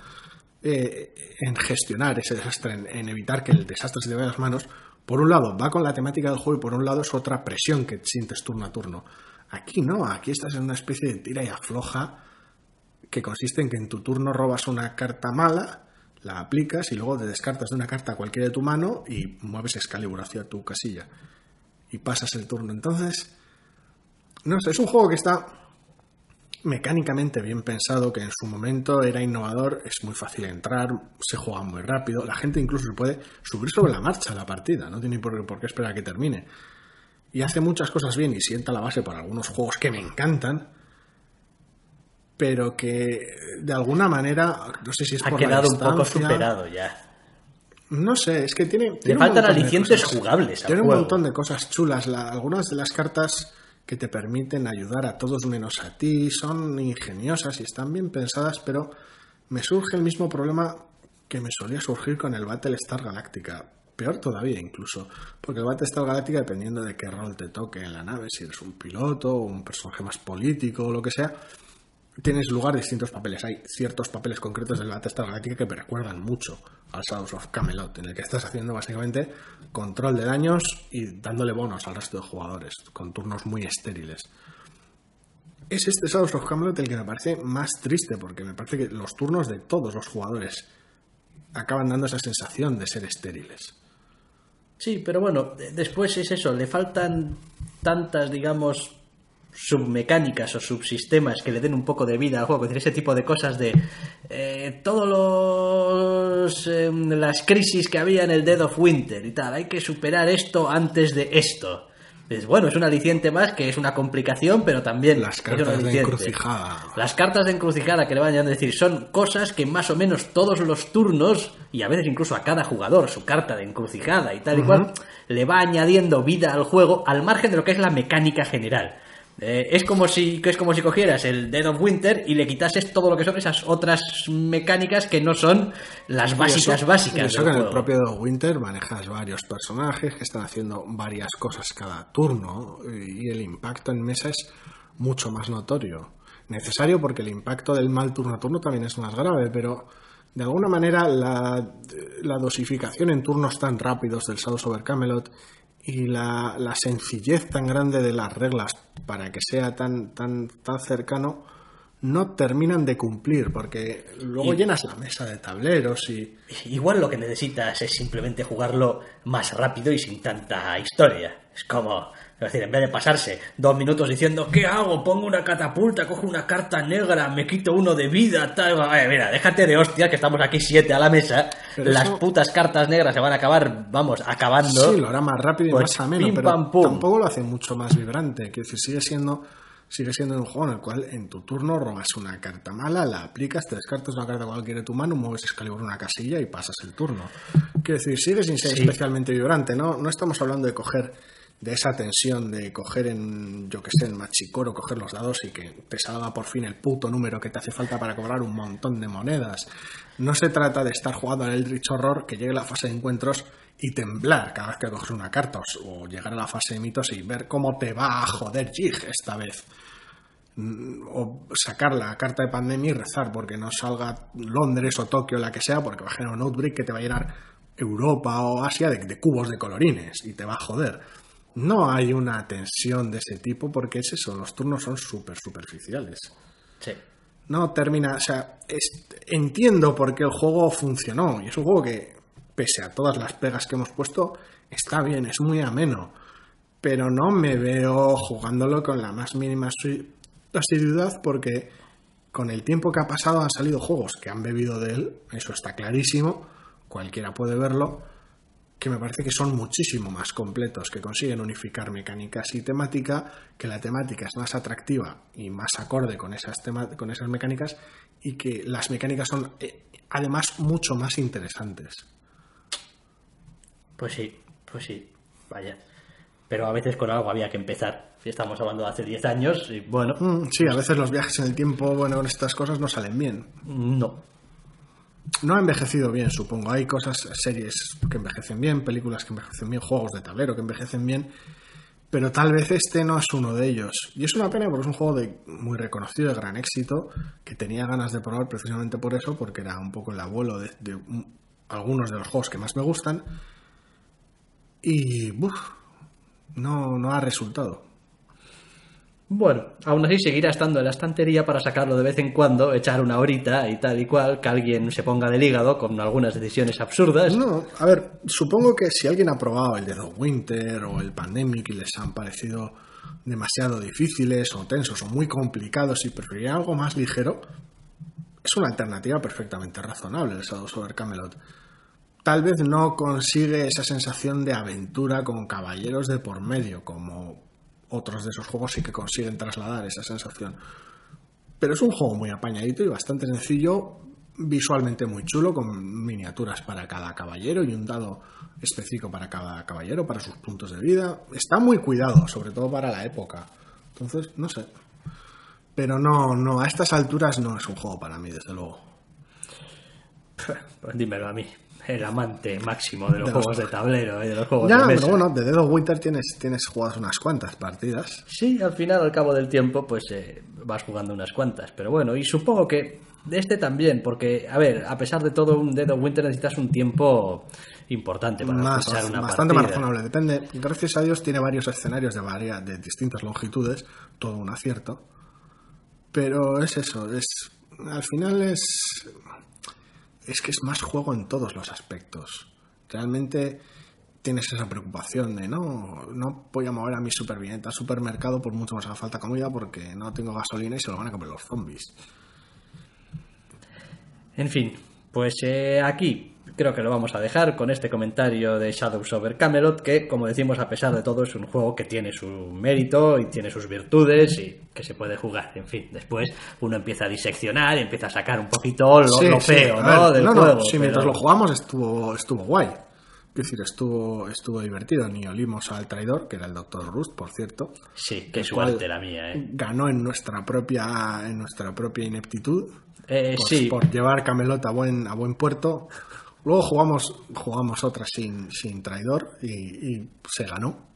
eh, en gestionar ese desastre, en, evitar que el desastre se te vaya a las manos, por un lado va con la temática del juego y por un lado es otra presión que sientes turno a turno. Aquí no, aquí estás en una especie de tira y afloja que consiste en que en tu turno robas una carta mala, la aplicas y luego te descartas de una carta cualquiera de tu mano y mueves Excalibur hacia tu casilla y pasas el turno. Entonces, no sé, es un juego que está mecánicamente bien pensado, que en su momento era innovador, es muy fácil entrar, se juega muy rápido, la gente incluso se puede subir sobre la marcha a la partida, no tiene por, por qué esperar a que termine. Y hace muchas cosas bien y sienta la base para algunos juegos que me encantan, pero que de alguna manera, no sé si es Ha por la quedado un poco superado ya. No sé, es que tiene... Le tiene un faltan alicientes jugables al Tiene un montón de cosas chulas. La- algunas de las cartas que te permiten ayudar a todos menos a ti son ingeniosas y están bien pensadas, pero me surge el mismo problema que me solía surgir con el Battlestar Galactica. Peor todavía incluso, porque el Battlestar Galactica, dependiendo de qué rol te toque en la nave, si eres un piloto o un personaje más político o lo que sea, tienes lugar distintos papeles. Hay ciertos papeles concretos del Battlestar Galactica que me recuerdan mucho al Shadows of Camelot, en el que estás haciendo básicamente control de daños y dándole bonos al resto de jugadores, con turnos muy estériles. Es este Shadows of Camelot el que me parece más triste, porque me parece que los turnos de todos los jugadores acaban dando esa sensación de ser estériles. Sí, pero bueno, de- después es eso, le faltan tantas, digamos, submecánicas o subsistemas que le den un poco de vida al juego, es decir, ese tipo de cosas de eh, todos los eh, las crisis que había en el Dead of Winter y tal, hay que superar esto antes de esto. Es bueno, es un aliciente más que es una complicación, pero también Las cartas de encrucijada. Las cartas de encrucijada que le van a decir son cosas que más o menos todos los turnos, y a veces incluso a cada jugador, su carta de encrucijada y tal y cual, le va añadiendo vida al juego al margen de lo que es la mecánica general. Eh, es como si es como si cogieras el Dead of Winter y le quitases todo lo que son esas otras mecánicas que no son las básicas eso- básicas eso que en el propio The Winter manejas varios personajes que están haciendo varias cosas cada turno y el impacto en mesa es mucho más notorio. Necesario porque el impacto del mal turno a turno también es más grave, pero de alguna manera la, la dosificación en turnos tan rápidos del Shadows over Camelot y la, la sencillez tan grande de las reglas para que sea tan, tan, tan cercano no terminan de cumplir, porque luego Y- llenas la mesa de tableros y... Igual lo que necesitas es simplemente jugarlo más rápido y sin tanta historia. Es como, es decir, en vez de pasarse dos minutos diciendo, ¿qué hago? Pongo una catapulta, cojo una carta negra, me quito uno de vida, tal. Eh, mira, déjate de hostia, que estamos aquí siete a la mesa. Pero Las eso- putas cartas negras se van a acabar, vamos, acabando. Sí, lo hará más rápido y Pues, más ameno, pim, pero pam, pum. tampoco lo hace mucho más vibrante. Quiero decir, sigue siendo, sigue siendo un juego en el cual en tu turno robas una carta mala, la aplicas, te descartas una carta cualquiera de tu mano, mueves Excalibur una casilla y pasas el turno. Quiero decir, sigue sin ser Sí. especialmente vibrante, ¿no? No estamos hablando de coger de esa tensión de coger en, yo que sé, en Machicoro, coger los dados y que te salga por fin el puto número que te hace falta para cobrar un montón de monedas. No se trata de estar jugando al Eldritch Horror, que llegue la fase de encuentros y temblar cada vez que coges una carta, o, o llegar a la fase de mitos y ver cómo te va a joder Jig esta vez. Mm, O sacar la carta de pandemia y rezar porque no salga Londres o Tokio, la que sea, porque va a generar un outbreak que te va a llenar Europa o Asia de, de cubos de colorines y te va a joder. No hay una tensión de ese tipo porque es eso, los turnos son súper superficiales. Sí. No termina, o sea, es- entiendo por qué el juego funcionó y es un juego que, pese a todas las pegas que hemos puesto, está bien, es muy ameno, pero no me veo jugándolo con la más mínima asi- asiduidad porque con el tiempo que ha pasado han salido juegos que han bebido de él, eso está clarísimo, cualquiera puede verlo, que me parece que son muchísimo más completos, que consiguen unificar mecánicas y temática, que la temática es más atractiva y más acorde con esas, con esas mecánicas y que las mecánicas son eh, además mucho más interesantes. Pues sí, pues sí, vaya. Pero a veces con algo había que empezar. Si estamos hablando de hace 10 años, y bueno, Mm, sí, a veces los viajes en el tiempo, bueno, con estas cosas no salen bien. no. No ha envejecido bien, supongo. Hay cosas, series que envejecen bien, películas que envejecen bien, juegos de tablero que envejecen bien, pero tal vez este no es uno de ellos. Y es una pena porque es un juego muy reconocido, de gran éxito, que tenía ganas de probar precisamente por eso, porque era un poco el abuelo de, de un- algunos de los juegos que más me gustan. Y uf, no, no ha resultado. Bueno, aún así seguirá estando en la estantería para sacarlo de vez en cuando, echar una horita y tal y cual, que alguien se ponga del hígado con algunas decisiones absurdas. No, a ver, supongo que si alguien ha probado el Dead of Winter o el Pandemic y les han parecido demasiado difíciles o tensos o muy complicados y preferirían algo más ligero, es una alternativa perfectamente razonable el Shadows over Camelot. Tal vez no consigue esa sensación de aventura con caballeros de por medio, como otros de esos juegos sí que consiguen trasladar esa sensación. Pero es un juego muy apañadito y bastante sencillo, visualmente muy chulo, con miniaturas para cada caballero y un dado específico para cada caballero, para sus puntos de vida. Está muy cuidado, sobre todo para la época. Entonces, no sé. Pero no, no, a estas alturas no es un juego para mí, desde luego. Pues [LAUGHS] dímelo a mí, el amante máximo de los De los- juegos de tablero y de los juegos Ya, de mesa. pero bueno, de Dead of Winter tienes, tienes jugadas unas cuantas partidas. Sí, al final, al cabo del tiempo, pues eh, vas jugando unas cuantas. Pero bueno, y supongo que de este también, porque, a ver, a pesar de todo, un Dead of Winter necesitas un tiempo importante para Más, escuchar una bastante más partida. razonable. Depende. Gracias a Dios tiene varios escenarios de, varia, de distintas longitudes, todo un acierto. Pero es eso, es al final es es que es más juego en todos los aspectos. Realmente tienes esa preocupación de no, no voy a mover a mi superviviente al supermercado por mucho más haga falta comida porque no tengo gasolina y se lo van a comer los zombies. En fin, pues eh, aquí creo que lo vamos a dejar con este comentario de Shadows over Camelot, que como decimos, a pesar de todo, es un juego que tiene su mérito y tiene sus virtudes y que se puede jugar. En fin, después uno empieza a diseccionar y empieza a sacar un poquito lo, Sí, lo sí, feo, ¿no? ver, Del no, no, juego. sí, mientras pero- lo jugamos estuvo, estuvo guay. Es decir, estuvo, estuvo divertido. Ni olimos al traidor, que era el Doctor Rust, por cierto. Sí, qué suerte la mía, ¿eh? Ganó en nuestra propia, en nuestra propia ineptitud. Eh, por, sí, por llevar Camelot a buen, a buen puerto. Luego jugamos, jugamos otra sin, sin traidor y, y se ganó.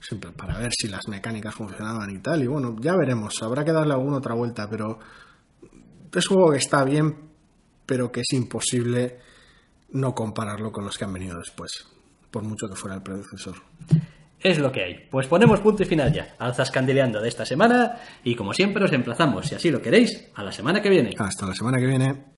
Siempre para ver si las mecánicas funcionaban y tal. Y bueno, ya veremos. Habrá que darle alguna otra vuelta, pero es un juego que está bien, pero que es imposible no compararlo con los que han venido después. por mucho que fuera el predecesor. Es lo que hay. Pues ponemos punto y final ya al Zascandileando de esta semana y como siempre os emplazamos, si así lo queréis, a la semana que viene. Hasta la semana que viene.